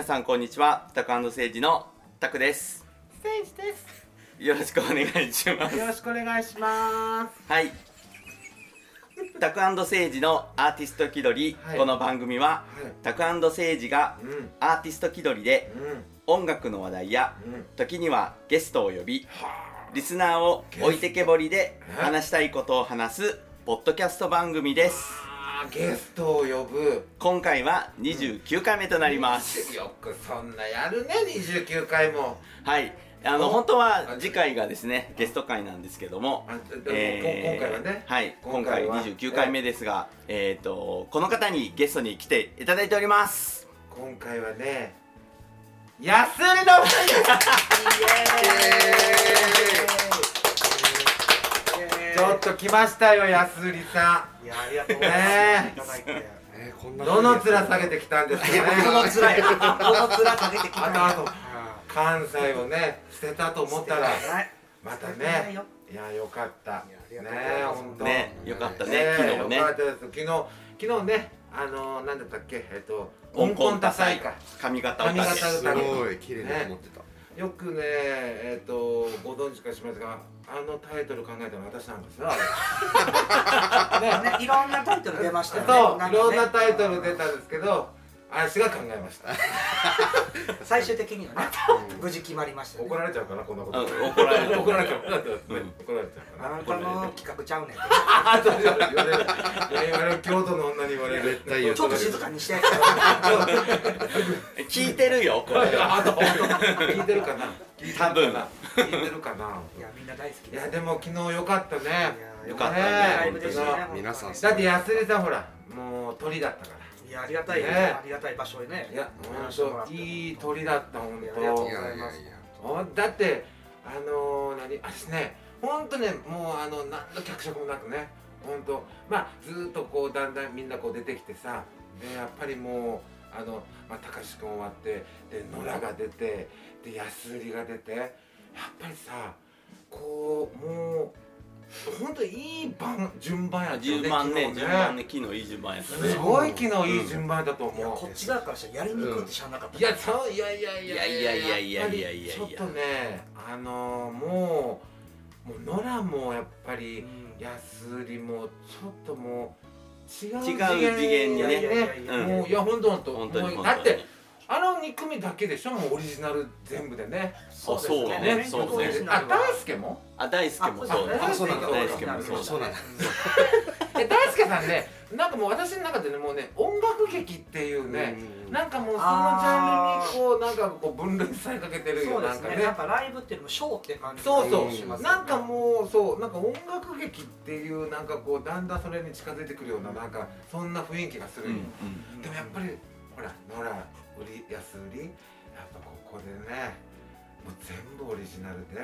皆さんこんにちは。タクセイジのタクです。ステージです。よろしくお願いします。よろしくお願いします。はい。タクセイジのアーティスト気取り、はいこの番組は、はいタクセイジがうん。アーティスト気取りでうん。音楽の話題やうん。時にはゲストを呼びはリスナーを置いてけぼりでえ？話したいことを話すポッドキャスト番組ですあ。ゲストを呼ぶ。今回は29回目となりますよくそんなやるね、29回も。はいあのお本当は次回がですねゲスト回なんですけどもえー今回はね。はい今回今回は29回目ですがえっとこの方にゲストに来ていただいております今回はね。やすりの二人です。ちょっと来ましたよ、やすりさいやありがとうございねます。いただいて。えー、こんなん。どの面下げてきたんですかね。この面や。この面かけてきたあとあと関西をね、捨てたと思ったら。はいまたねよ。いやよかった。ね本当。ねよかったねね昨日ねよかったです。昨日昨日ねあのー、なんだったっけえっと温温根多彩根多彩か。髪型を髪型すごい綺麗だと思ってた、よくねえっとご存知かしますがあのタイトル考えたの私なんですよ。ね。ねいろんなタイトル出ましたよね。そう、かねいろんなタイトル出たんですけど、私が考えました。最終的にはね。無事決まりましたね。怒られちゃうかなこんなこと。うん怒られる。怒られちゃう。怒られちゃう。あな。たの企画ちゃうねん。あそう言われる言われる。言われる京都の女に言われる。絶対言うちょっと静かにして。聞いてるよこれ。あと聞いてるかな。多分。聞いてるかな。いやみんな大好きい。やでも昨日よかったね。いやよかったね。皆さん。だって安井さんほらもう鳥だったからいやありがたいねね。ありがたい場所へね。いや本当いい鳥だった本いやありがとう当ございますだってあのー、何私ね本当ねもうあの何の脚色もなくね本当。まあずーっとこうだんだんみんなこう出てきてさでやっぱりもうあのまあ高志くん終わってで野良が出てで安売りが出てやっぱりさこうもう本当いい番順番やったよ10万ね昨日10万ね昨日いい順番やったね。すごい昨日いい順番だと思う、こっち側からしたらやりにくいって知らなかった。いやそういやいやいやいやいやいやいやいや。いやいややっぱりちょっとねあのー、もうもう野良もやっぱりうん。安売りもちょっともう違う違う次元にね。いやいやいやいやうん。もういや本当本当本当にもう本当に。だってあの2組だけでしょ？もうオリジナル全部でね。そうそうですね。そうねあ大輔も？あ大輔もそう。ねあそうなんだ。大輔もそうだ。そうなんだ。え大輔さんねなんかもう私の中でねもうね音楽劇っていうね、うんなんかもうそのジャンルにこうなんかこう分類されかけてる。よなんかね。なんかライブっていうのもショーって感じそうそう、なんかもうそう。なんか音楽劇っていうなんかこうだんだんそれに近づいてくるようななんかそんな雰囲気がするでもやっぱりほら野良売り安売りやっぱここでねもう全部オリジナルで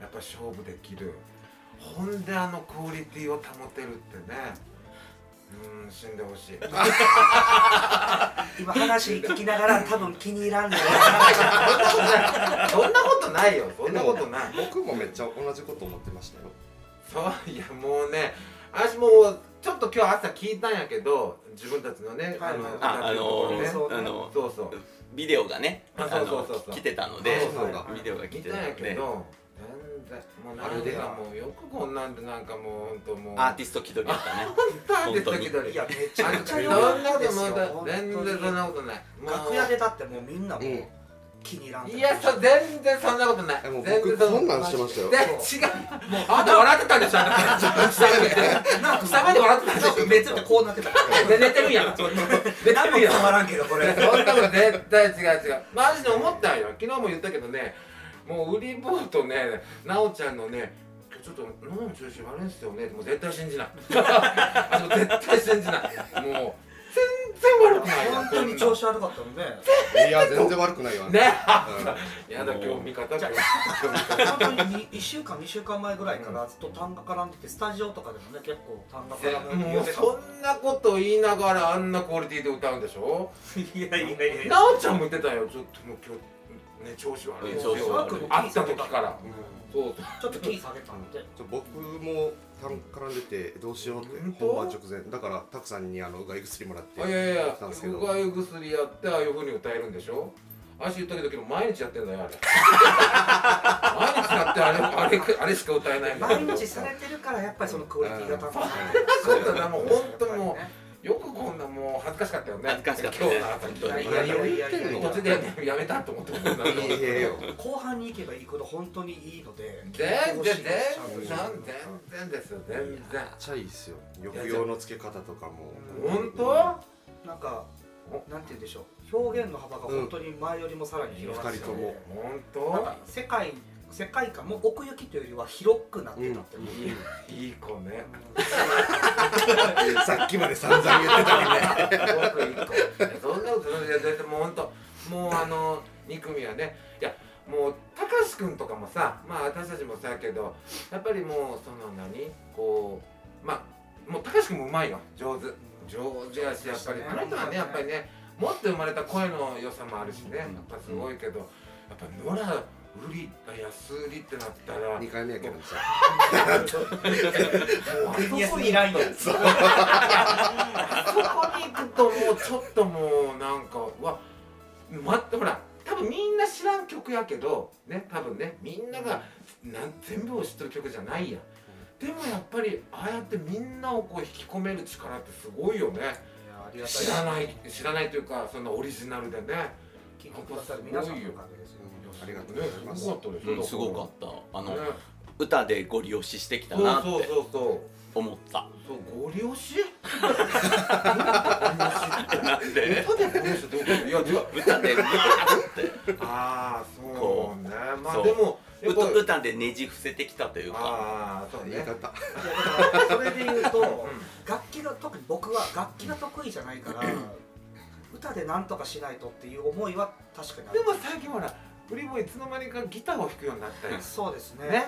やっぱ勝負できる。ほんであのクオリティを保てるってねうん死んでほしい。今話聞きながら多分気に入らんね そんなことないよそんなことない。僕もめっちゃ同じこと思ってましたよ。そういやもうね私もうちょっと今日朝聞いたんやけど自分たちのね、はい。ああのね。そうあのそうそう。ビデオがねああそうそうそうそう。の来てたのでそうそうだビデオが来聞いたんやけど全然もうなんあれでかもうよくこんなんでなんかもうほんともうアーティスト気取りやったね。本 当アーティスト気取り。いやめちゃくちゃそん良ないこともですよう全然そんなことない。楽屋でだってもうみんなもううん気に入らんいやそ全然そんなことない。えもう全然僕こんなんしてましたよ。で違う。あんた笑ってたんでしょあんた。下目で下目で笑ってたんでしょ。めっちゃこうなってた。で寝てるやん。寝て何もるやん伝わらんけどこれ。そんなこと絶対違う違う。マジで思ったんよ。昨日も言ったけどねもう売り棒とね奈緒ちゃんのねちょっと喉の調子悪いんすよね。もう絶対信じない。絶対信じない。もう全然悪くないよ。本当に調子悪かったので。いや全然悪くないよ。ね。うん。やだ今日味方本当に1週間2週間前ぐらいからずっと単が絡んでてスタジオとかでもね結構単が絡むもうそんなこと言いながらあんなクオリティで歌うんでしょ？いやいやいやいや。奈緒ちゃんも言ってたよ。ちょっともう今日ね調子悪いんうん調子悪い。会った時からそう。ちょっとキー下げたんでちょ僕も痰絡んでてどうしようって本番直前。だからたくさんにあのうがい薬もらってあいやいやいや来たんですけど。うがい薬やってああいうふうに歌えるんでしょ？足言ったけどけど毎日やってんだよあれ。毎日やってあれあれあれしか歌えない毎日されてるからやっぱりそのクオリティが高い。そうだなもう本当もうよくこんなもう恥ずかしかったよね。恥ずかしかったね。今日の朝に。いやいやいやいやいや。途中でやめたと思って後半に行けば行くほど本当にいいので全然全然です全然ですよ全然。めっちゃいいっすよ。抑揚のつけ方とかも。本当？なんかなんて言うんでしょう。表現の幅が本当に前よりもさらに広がって二人とも。本なんか世界世界観も奥行きというよりは広くなってたっていう、当いい子ね。さっきまで散々言ってたのにね。そんなことないだってもう本当もうあの2組はねいやもうたかし君とかもさまあ私たちもそうやけどやっぱりもうその何こうまあもうたかし君もうまいよ上手。上手やしやっぱりあの人はねやっぱりねもっと生まれた声の良さもあるしね。やっぱすごいけどやっぱ野良売り安売りってなったら2回目やけどさ。国安にラインやそこに行くともうちょっともうなんかわ待ってほら多分みんな知らん曲やけどね多分ねみんながなん全部を知ってる曲じゃないや。んでもやっぱりああやってみんなをこう引き込める力ってすごいよね。知らない知らないというかそんなオリジナルでね。聞いてくださる皆さんのおかげですよありがとうございます。すごかったですようんすごかった。あのね。歌でご利用ししてきたそうなってそうそうそう。思ったそうご利用し？なんで？歌でご利用しってどういうこと？いや違う歌でああそうこねまそう。あでも歌歌でねじ伏せてきたというか。ああそうね。言い方。それで言うとうん。楽器が特に僕は楽器が得意じゃないから 歌で何とかしないとっていう思いは確かにある。でも最近ほらフリもいつの間にかギターを弾くようになったよそうですね。ね。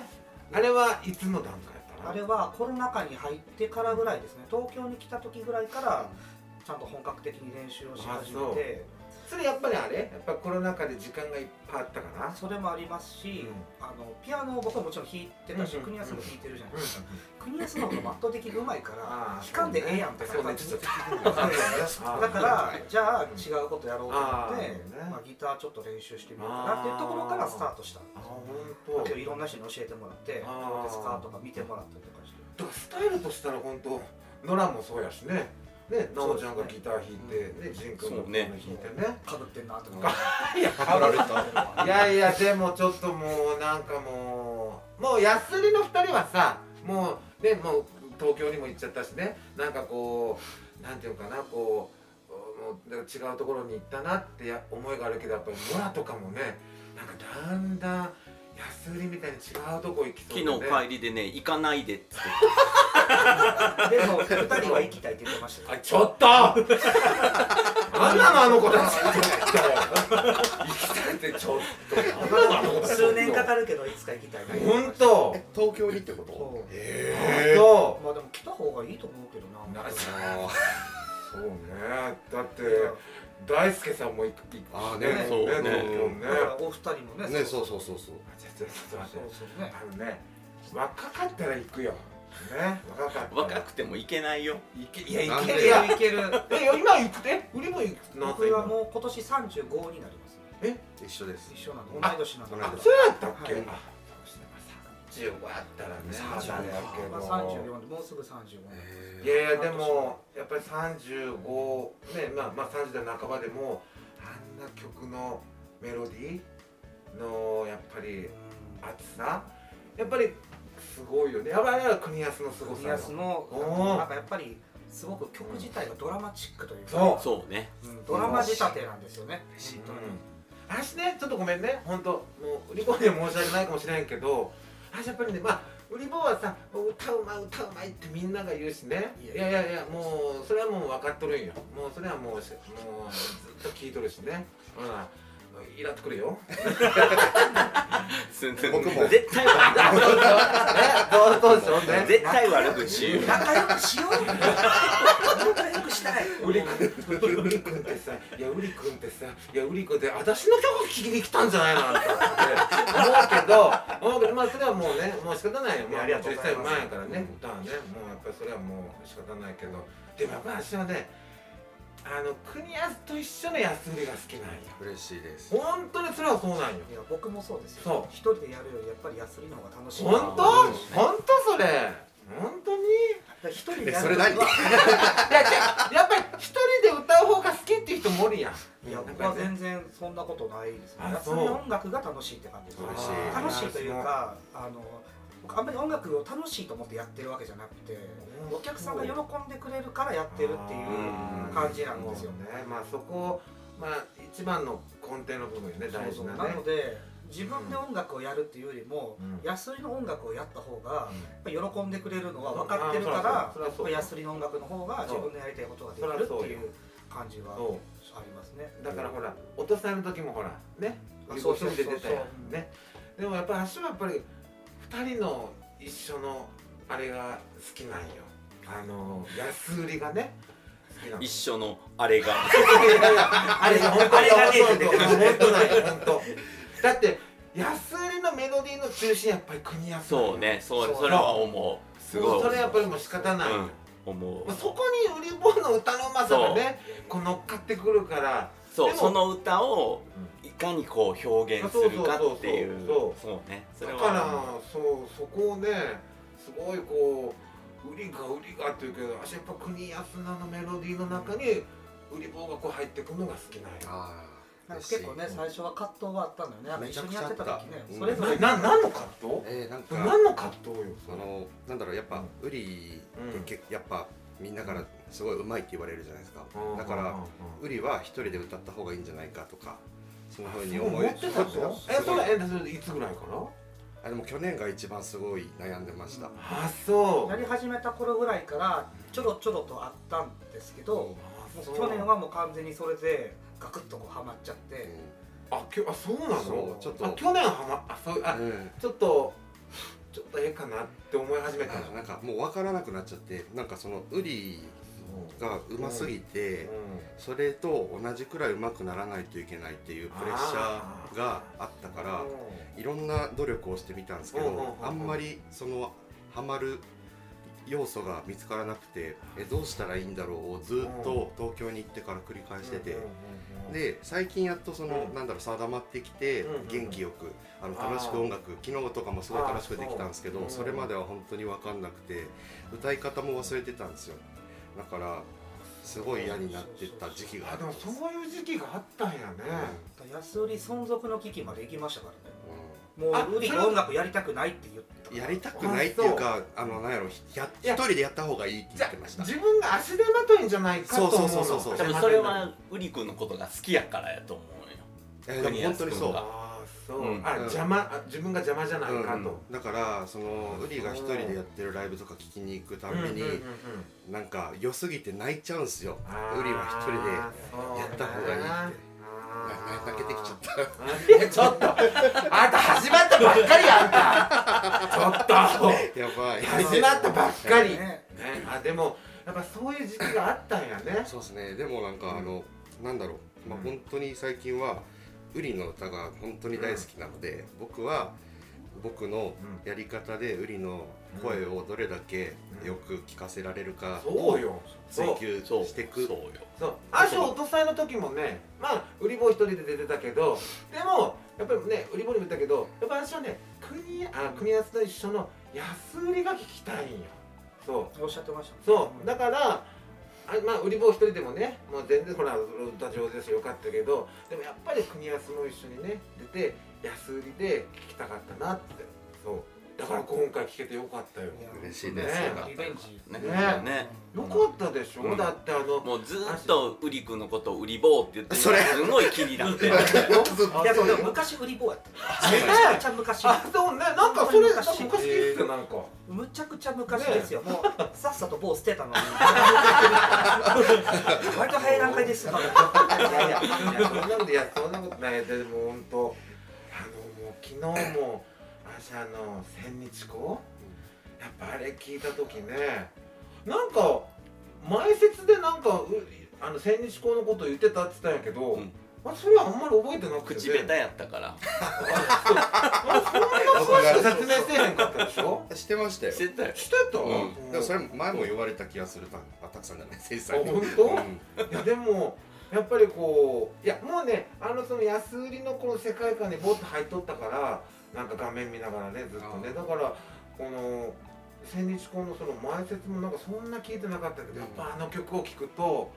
あれはいつの段階やったの？あれはコロナ禍に入ってからぐらいですね。東京に来た時ぐらいからちゃんと本格的に練習をし始めてそれやっぱりあれ？やっぱコロナ禍で時間がいっぱいあったかな？それもありますし、あのピアノを僕はもちろん弾いてたし、うんうん国安も弾いてるじゃないですか、国安の方が圧倒的にうまいから弾かんでええやんって感じちょっとだからじゃあ違うことやろうと思ってねまあ、ギターちょっと練習してみようかなっていうところからスタートした。あす本当。いろんな人に教えてもらってどうですかとか見てもらったりとかして。だからスタイルとしたら本当ノラもそうやしねねなおちゃんがギター弾いてねジン君がピアノ弾いてね。かぶってんなと思って。いやパクられた。いやいやでもちょっともうなんかもうもう安売りの2人はさもうねもう東京にも行っちゃったしね。なんかこうなんていうのかなこうもう違うところに行ったなってや思いがあるけどやっぱりノラとかもねなんかだんだん安売りみたいに違うとこ行きそう昨日帰りでね行かないでっつって。でも2人は行きたいって言ってましたよ。あちょっと！なんなのあの子たち。行きたいってちょっと。なんなのあの子たち。数年かかるけどいつか行きたい。な本当。東京にってこと？へえそまあでも来た方がいいと思うけどな。なあそうね。だって大輔さんも行くあーねねそうね。東京ね。だからお二人もねーねそうそう。そうそうあちょっとちょっと待って。そうそうね。あのね若かったら行くよ。ね若かったら。若くても行けないよ。いけいや行けるや。いける。え今行くて？売りも行く何僕はもう今年35になります一緒です。一緒なんで同い年なんで。ああそうやったっけ、35やったらね35まだやけど。まあ34でもうすぐ35いやいやでもやっぱり35ねまあまあ30代半ばでもあんな曲のメロディーのやっぱり熱さやっぱりすごいよね。やっぱりあれは国安のすごさ国安のなんかやっぱりすごく曲自体がドラマチックというかそう。そうね。うんドラマ仕立てなんですよね。うん。本当に。私ねちょっとごめんね。本当もう売り子には申し訳ないかもしれんけど私やっぱりねまあ売り子はさ歌うまい歌うまいってみんなが言うしね。いやいやいやもうそれはもう分かっとるんよ。もうそれはもうしもうずっと聞いとるしね。ほらイラっとくるよ。僕も。絶対悪えどうどうでしょうね。絶対悪口仲良くしよう。仲良くししたいウリ君ウリ君ってさいやウリ君ってさいやウリ君って私の曲聴きに来たんじゃないのって。思うけど思うけどまあそれはもうねもう仕方ない。よ、まあ、りがとう実ございます際前やからね。歌はねもうやっぱりそれはもう仕方ないけど。でもやっぱり私はねあの国安と一緒の安売りが好きなんよ嬉しいです。本当にそれはそうなんよ。いや僕もそうですそう。よ一人でやるよりやっぱりヤスリの方が楽しい本当？な本当それ。本当に？一人でえそれ何？いややっぱり一人で歌う方が好きっていう人もおるやん。いや僕は全然そんなことないですね。あヤスリの音楽が楽しいって感じです嬉しい。楽しいというかあの僕あんまり音楽を楽しいと思ってやってるわけじゃなくてお客さんが喜んでくれるからやってるっていう感じなんですよね。まあそこまあ一番の根底の部分よね大事なね。なので自分で音楽をやるっていうよりも、うん。ヤスリの音楽をやった方が、うぱり喜んでくれるのは分かってるから、うそらそうやっぱヤスリの音楽の方が自分のやりたいことができるっていう感じはそありますね。う。だからほらお父さんの時もほらねあ一そうそうそう。ね。でもやっぱり足はやっぱり二人の一緒のあれが好きなんよ。あの安売りがね一緒のあれが。あれ本当にあれがね本当に本当なんよ本当。だって安売りのメロディーの中心やっぱり国安そうねそうそれは思う。すごいそれやっぱりもう仕方ない。よ、うん思う。まあそこに売り棒の歌のうまさがねこう乗っかってくるからそうその歌をいかにこう表現するかっていう。そうそうね。それだからはそうそこをねすごいこう売りが売りがっていうけど私やっぱ国安菜のメロディーの中に売り棒がこう入ってくるのが好きなんよああなんか結構ね最初は葛藤があったのよね。あの一緒にやってた時ね。めちゃくちゃあったそれぞれ。な何の葛藤？えー、なんか。何の葛藤よそのなんだろうやっぱウリってけ、やっぱみんなからすごいうまいって言われるじゃないですか、だからウリは一人で歌った方がいいんじゃないかとかそんな風に思い思ってたのえそれえそれいつぐらいから？あでも去年が一番すごい悩んでました、あそう。やり始めた頃ぐらいからちょろちょろとあったんですけど、もあそう。う去年はもう完全にそれでガクッとこうハマっちゃって。あきょあそうなの？ちょっとあ去年はまあそうあうん。うんちょっとちょっとええかなって思い始めたの？あなんかもう分からなくなっちゃってなんかそのウリがうますぎて、それと同じくらい上手くならないといけないっていうプレッシャーがあったからいろんな努力をしてみたんですけど、あんまりそのハマる要素が見つからなくてえどうしたらいいんだろうをずっと東京に行ってから繰り返してて、で最近やっとその、うん。なんだろう定まってきて、元気よくあの楽しく音楽昨日とかもすごい楽しくできたんですけどそれまでは本当に分かんなくて歌い方も忘れてたんですよだからすごい嫌になってた時期がああでもそういう時期があったんやね。安売り存続の危機まで行きましたからね。うん。あもう売りが音楽やりたくないって言った。うんやりたくないっていうかあのなんやろやいや一人でやった方がいいって言ってました。自分が足手まといんじゃないかと思うのそうそうそうそう多分それはウリ君のことが好きやからやと思うよ。えでも本当にそうう、うん。あ邪魔あ自分が邪魔じゃないかと、うんだからそのウリが一人でやってるライブとか聞きに行くたびに、うんうんうんうん。なんか良すぎて泣いちゃうんすよ。ウリは一人でやった方がいいって。泣けてきちゃった。いやちょっと。あんた始まったばっかりやあんたちょっと。やばい。始まったばっかり、ね。ね。あでもやっぱそういう時期があったんやね。そうですね。でもなんかあの、なんだろう、まあ、うん。本当に最近はウリの歌が本当に大好きなので、僕は僕のやり方でウリの声をどれだけよく聞かせられるかそうよ。そう。追求そう。していく。そうよ。そう。アショ落とさえの時もねまあ売り棒一人で出てたけどでもやっぱりね売り棒にも言ったけどやっぱ私はね国あ国安と一緒の安売りが聞きたいんよ。そう。おっしゃってましたそう。だからあまあ売り棒一人でもねもう全然ほら歌上手ですよかったけどでもやっぱり国安も一緒にね出て安売りで聞きたかったなって。そう。だから今回聞けてよかったよ。嬉しいですね。リベンジ。ね。ね。ね。よかったでしょ、うん。だってあのもうずーっとウリ君のことをウリボーって言ってるそれ。すごい気になって。いやでも昔売り棒やった。めちゃくちゃ昔あそうね。なんかそれ昔聞いてたなんか。むちゃくちゃ昔ですよ、もうさっさと棒捨てたのに。割と早い段階ですよ。いやいやそんなことない。でも本当あのもう昨日も私あの千日紅？やっぱあれ聞いた時ねなんか前説でなんかうあの千日紅のこと言ってたって言ったんやけど、うん。まあ、それはあんまり覚えてなくて口下手やったから。あそんな詳しく説明せえへんかったでしょ？してましたよ。してたよ。してた、うん、でもそれ前も言われた気がするたあたくさんじゃないさんに。あ本当？うんいやでもやっぱりこういやもうねあのその安売りのこの世界観にボッと入っとったからなんか画面見ながらねずっとね。だからこの千日紅のその前説もなんかそんな聞いてなかったけどやっぱあの曲を聴くと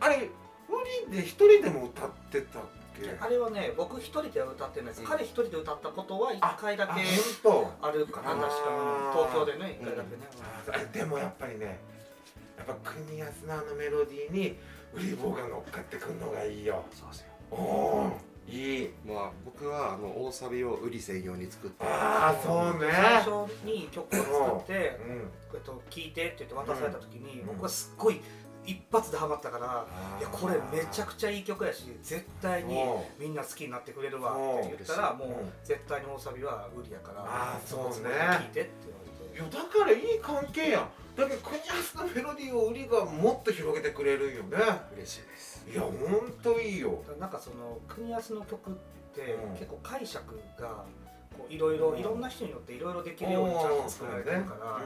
あれ売りで一人でも歌ってたっけ？あれはね僕一人では歌ってないです、うん。彼一人で歌ったことは一回だあけあるかな確か。東京でね一回だけね、あでもやっぱりねやっぱ国安のあのメロディーにウリボーが乗っかってくんのがいいよ。そうですよ。おおいいまあ僕はあの大サビを売り専用に作って。ああそうね。最初に曲を作ってうん。えっと聞いてって言って渡された時に、うん。僕はすっごい一発でハマったから、いやこれめちゃくちゃいい曲やし絶対におみんな好きになってくれるわって言ったうんらもう絶対に大サビは売りやからあーそうね。聞いてっていやだからいい関係やん。だけど国安のメロディーを売りがもっと広げてくれるんよね。嬉しいですいやほんといいよ。なんかその国安の曲ってうん。結構解釈がこういろいろうん。いろんな人によっていろいろできるようにちゃんと作られてるから、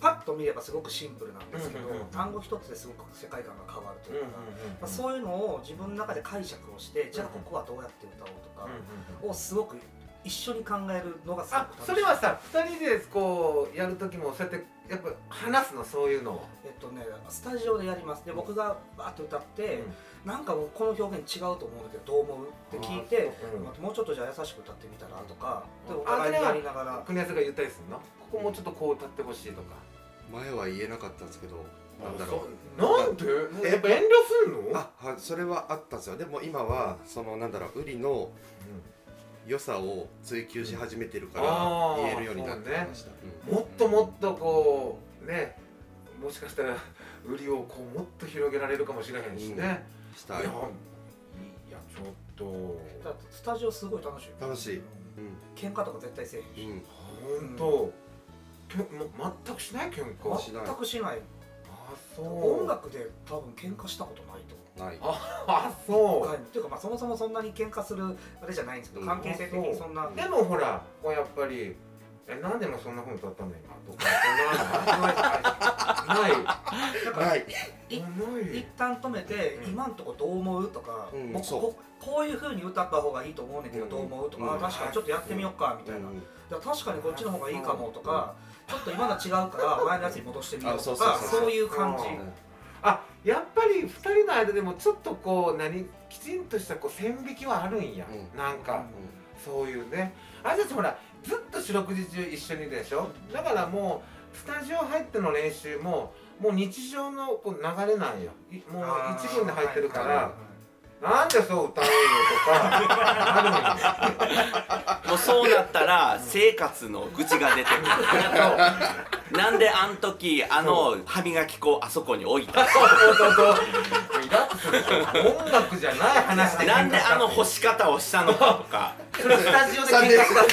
パッと見ればすごくシンプルなんですけど、単語一つですごく世界観が変わるとうんいうか、まあ、そういうのを自分の中で解釈をして、じゃあここはどうやって歌おうとかをすごく一緒に考えるのがすごあく楽しい。それはさ2人でこうやる時もそうやってやっぱ話すのそういうのをえっとねスタジオでやります。で僕がバーッと歌って、なんかもうこの表現違うと思うんだけどどう思う？って聞いて、うん。まあもうちょっとじゃあ優しく歌ってみたらとかでうん。お互いにやりながら。国安が言ったりするの？ここもうちょっとこう歌ってほしいとか。前は言えなかったんですけどなんだろう。なんで？やっぱ遠慮すんの？あはいそれはあったんですよ。でも今はそのなんだろう売りの良さを追求し始めてるから言えるようになってきました、うん。もっともっとこうねもしかしたら売りをこうもっと広げられるかもしれへんしね、したい。いやいやちょっと。だってスタジオすごい楽しい。よ楽しい。喧嘩とか絶対せえへんし、うん、うん、本当、けも全くしない？喧嘩。しない全くしない。あそう。音楽で多分喧嘩したことないとない。あそう。はいっていうかまあそもそもそんなに喧嘩するあれじゃないんですけど、うん関係性的にそんな、でもほらこうやっぱりえ何でもそんなふうに歌ったの今とか。そんなのない。ないだからない。いない一旦止めて、うん。今んとこどう思うとか、うん僕そう。ここういう風に歌った方がいいと思うねんけど、うんどう思うとか、うんあ確かにちょっとやってみようかみたいな、うんいや確かにこっちの方がいいかもとか、ちょっと今の違うから前のやつに戻してみようとあそうかそうそう。そういう感じ、うんあやっぱり2人の間でもちょっとこう何きちんとしたこう線引きはあるんや、うん。なんか、そういうね。あれたちほらずっと四六時中一緒にいるでしょ？だからもうスタジオ入っての練習ももう日常のこう流れなんよ。いもう一文で入ってるから、なんでそう歌うのとかあもうそうなったら生活の愚痴が出てくる。なんであん時あの歯磨き粉あそこに置いたるそう。そうそうイラッとする。音楽じゃない話でなんであの干し方をしたのかとか。それスタジオで喧嘩した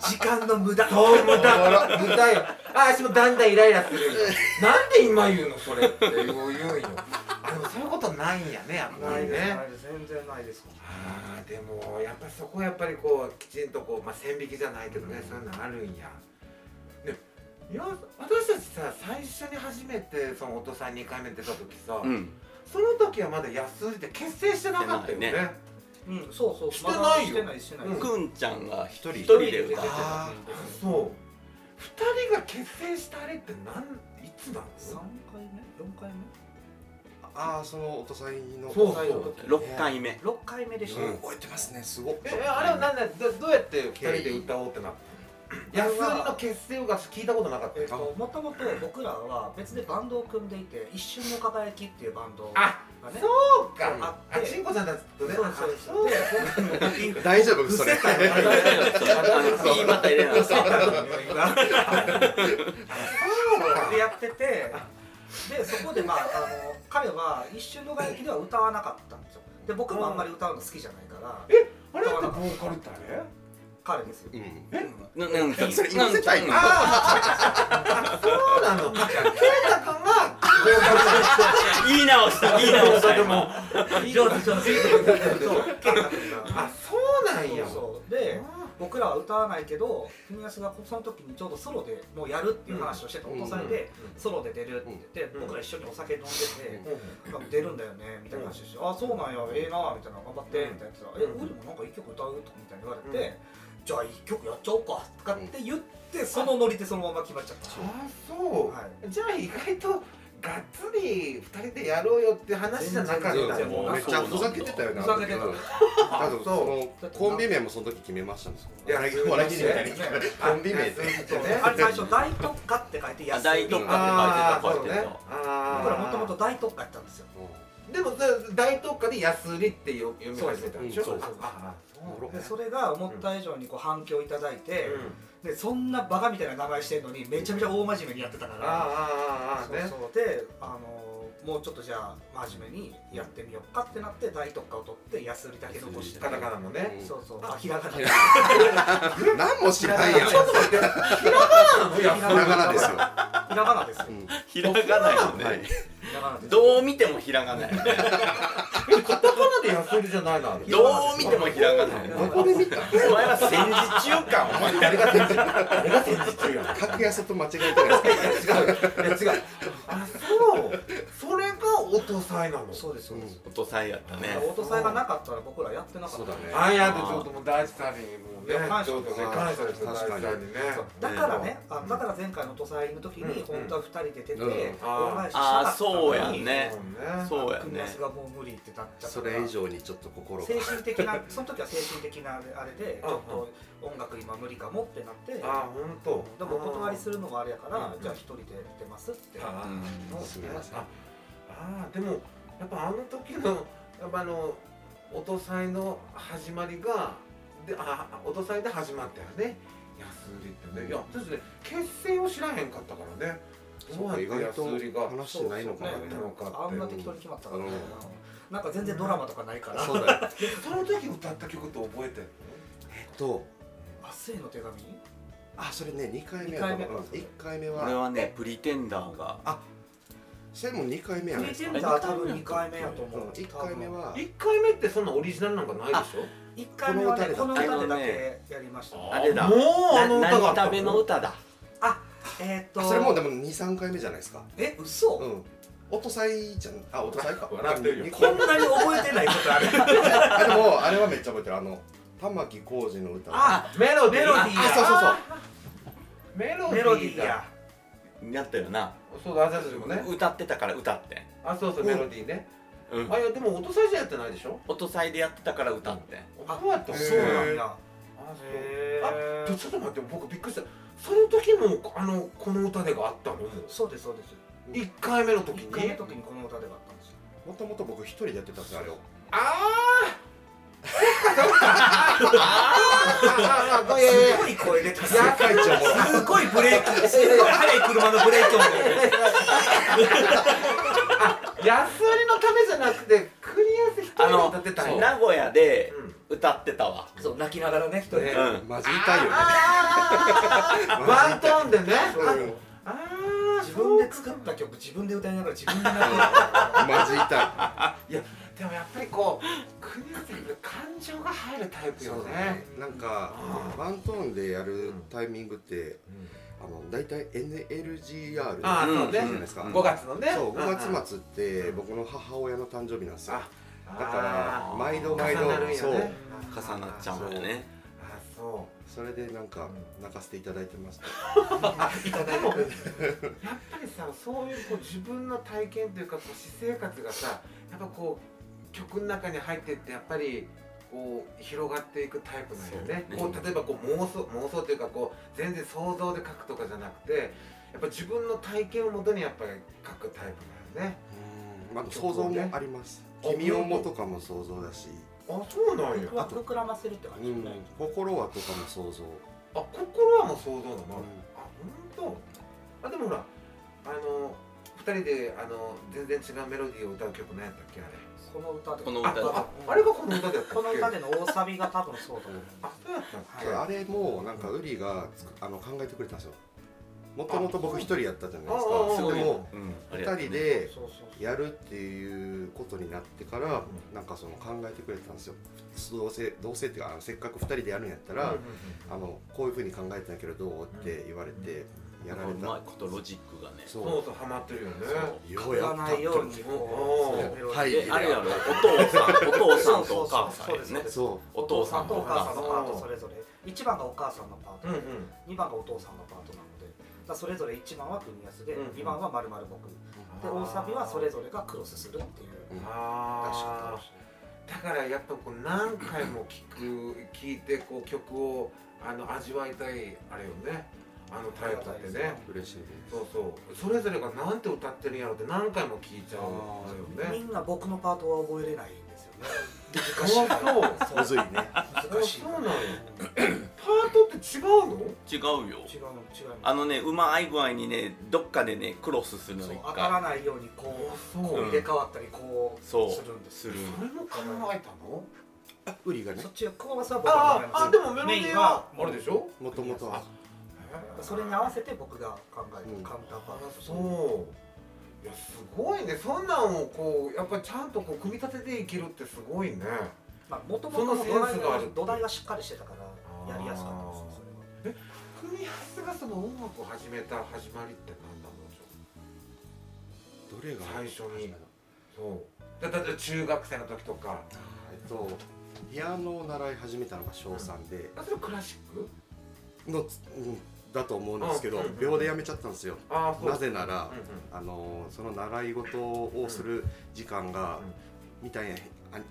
と時間の無駄。そう。無駄無駄よ。あ私もだんだんイライラするよ。なんで今言うの？それって言うよあでもそういうことないんやねやっぱないですりねないです全然ないです。あーでもやっぱそこはやっぱりこうきちんとこう、まあ、線引きじゃないけどね、そういうのあるんや。でいや私たちさ最初に初めてそのお父さん2回目出た時さ、うん。その時はまだ安売りで結成してなかったよね。うんそうそうしてないよ。まだしてないしてない、うん。くんちゃんが一人一人で歌ってた。そう。2人が結成したあれって何いつなの？3回目？4回目？ああそのお父さんのそう最後の時6回目。6回目でした、うん。覚えてますねすごっええあれは何だどどうやって2人で歌おうってなったの？安売りの結成が聞いたことなかった。えっともともと僕らは別でバンドを組んでいて一瞬の輝きっていうバンドがあねそうか。ああちんこちゃんたちとね。そうそう。そう。大丈夫？それ。言いまた入れなそうか。でやっててでそこでまああの彼は一瞬の輝きでは歌わなかったんですよ。で僕もあんまり歌うの好きじゃないから。あれってボーカルってあれ？彼ですよ、うん。ななんかそれ言わせたいの？ああそうなの。じゃあ圭太君が言い直した言い直した。でも上手上手。そうあそうなんや。そうで僕らは歌わないけど国安がその時にちょうどソロでもうやるっていう話をしててうん落とされてソロで出るって言ってうん僕ら一緒にお酒飲んでて出るんだよねみたいな話をして「あそうなんやええな」みたいな「頑張って」みたいな。言ってたら「えうん俺もなんか一曲歌う?」とかみたいに言われて「じゃあ一曲やっちゃおうか」とかって言ってそのノリでそのまま決まっちゃった。あそう、はじゃあ意外とがっつり2人でやろうよって話じゃなかった全然ねもうめっちゃふざけてたよねふざけてた多分そのコンビ名もその時決めましたもんいや笑い笑いにみたいにねコンビ名。そうでそう。ねあれ最初「大特価」って書いてあ安い大特価って書いてた。僕らもともと大特価やったんですよでも大特価で安売りって読み始めたんでしょ？そうそう。それが思った以上にこう反響いただいて、でそんなバカみたいな名前してるのにめちゃめちゃ大真面目にやってたからああああああね。そうそう。であのもうちょっとじゃあ真面目にやってみようかってなって大特価を取って安売りだけ残してカタカナのねそうそうあひらがな。何も知らんやんちょっと待ってひらがななの？ひらがなですよ。ひらがなですよ。うん。ひらがないよはい。ねひらがなですどう見てもひらがない。よねカタカナで安売りじゃないな。どう見てもひらがない。どこで見た？お前は戦時中か。お前誰が戦時誰が戦時中や。ん格安と間違えてないですか違う。違う。あそれがれが音祭なの。そうですそうです、お父さんやったね。音祭がなかったら僕らやってなかった。そうだね。あやでちょっともう大地さんにもうね感謝ちょっとね感謝ですよ大地確かにさんにね。だからね、あだから前回の音祭の時にうん。本当は2人で出て、うん。恩返ししたああかったのに。そうやんね。そうね。そうやね。組み合わせがもう無理ってなっちゃった。それ以上にちょっと心が精神的な その時は精神的なあれあれでちょっと音楽今無理かもってなって。あ本当。でもお断りするのもあれやからうんじゃあ一人で出ますって。あうん。すみませんああーでもやっぱあの時のやっぱあの音祭の始まりがであ音祭で始まったよね。安売りってね。いや私ね結成を知らへんかったからね。どうやって意外と安売りが話してないのかなそうなのかって。あんな適当に決まったから、うん。なんか全然ドラマとかないから。そうだよ。でその時歌った曲って覚えてるえっと明日への手紙？あそれね2回目二回目うん一回目俺ははねプリテンダーがそれも2回目やですか。テンダー多分2回目やと思う。うん一回目は。1回目ってそんなオリジナルなんかないでしょ？1回目はねここのの歌でだけけやりました。あれだもうあのな歌がの？歌だ？えーっと。それもでも23回目じゃないですか。え嘘、うん。音祭じゃん。あ音祭か。笑ってるよ。二こ。んなに覚えてないことある。あでもあれはめっちゃ覚えてる。あの玉置浩二の歌。あメロディー。メロディーあそうそうそう。メロディーメロディーや。やったよなそうだあざずもね。歌ってたから歌って。あそうそうメロディーね。うん。あいやでも音祭じゃやってないでしょ？音祭でやってたから歌って。あそうやったそうなんやあへそう。あちょっと待って僕びっくりした。その時もあのこの歌でがあったの？もそうですそうです。1回目の時1回目にの時にこの歌でがあったんですよ。もともと僕一人でやってたんですよあれを。ああああああいやいやいやすごい声出たいや会長もすごいブレーキすごい速い車のブレーキ音安売りのためじゃなくてクリアス一人で歌ってたんや名古屋で歌ってたわ。そう泣きながらね一人で、うん。マジ痛いよねあーワントーンでねうん。ああ自分で作った曲自分で歌いながら自分で泣きながらマジ痛いでもやっぱりこうクリアスって感情が入るタイプよね。なんかワントーンでやるタイミングってあの大体 NLGR ああそじゃないですか。うん。5月のね。そう5月末ってうん。僕の母親の誕生日なんですよ。あだから毎度毎度重なるんやね。そう。重なっちゃうんだよね。あそそれでなんか泣かせていただいてました。う いただいて。やっぱりさそういうこう自分の体験というかこう私生活がさやっぱこう曲の中に入ってってやっぱりこう広がっていくタイプなんよね。ね。こう例えばこう妄想妄想というかこう全然想像で書くとかじゃなくてやっぱ自分の体験をもとにやっぱり書くタイプだよね。うん。まあ想像もあります。あ君をもとかも想像だし。あそうなんや。僕は膨らませるって感じうんじゃない、心はとかも想像あ心はもう想像だな、うん。あ本当あでもほらあの二人であの全然違うメロディーを歌う曲何やったっけあれこの歌で。この歌で。あああれがこの歌でこの歌での大サビが多分そうだと思う、あそうやったっけ、そうあれもなんかウリがつくあの考えてくれたんですよもともと僕一人やったじゃないですああかすごいでも二人でやるっていうことになってからなんかその考えてくれてたんですよ。どうせどうせっていうかあのせっかく二人でやるんやったらあのこういうふうに考えてんやけどどう？って言われてやられうまいた。ことロジックがねそそうそうハマってるよね。ようやったないようにこうそう。はい。であれやろ。お父さんお父さんとお母さんやね。そお父さんとお母さんのパート。それぞれ。1番がお母さんのパート。うんうん。2番がお父さんのパートなので。だからそれぞれ1番は国安でうん2番はまるまる僕で大サビはそれぞれがクロスするっていう。う、うん、あー。だからやっぱこう何回も聴く聴いてこう曲をあの味わいたいあれよねあのタイトルってね。嬉しいです。そうそう。それぞれがなんて歌ってるんやろって何回も聴いちゃうよね。みんな僕のパートは覚えれないんですよね。難あしいそう。むずいね。難しいそうなのよ。パートって違うの？違うよ。違うの違うの。あのねうまい具合にねどっかでねクロスするのそう一当たら回ないようにこうそう。こう入れ替わったりこうそうするんですするそれも考えたの？あウリがね。そっちはクワバスは僕があでもメロディーはあれでしょ？もともとはそれに合わせて僕が考えうんるカウンターパートそう。いやすごいね。そんなんをこうやっぱりちゃんとこう組み立てていけるってすごいね。まあ元々のそのセ土台ンスがしっかりしてたからやりやすかったです。それは。組み合わせがその音楽を始めた始まりって何なのじゃどれが最初に。そう。だだって中学生の時とか。えっとピアノを習い始めたのが小3で、あそれクラシック？の、うん、だと思うんですけど、秒でやめちゃったんですよ。なぜなら、あのその習い事をする時間が、みたいな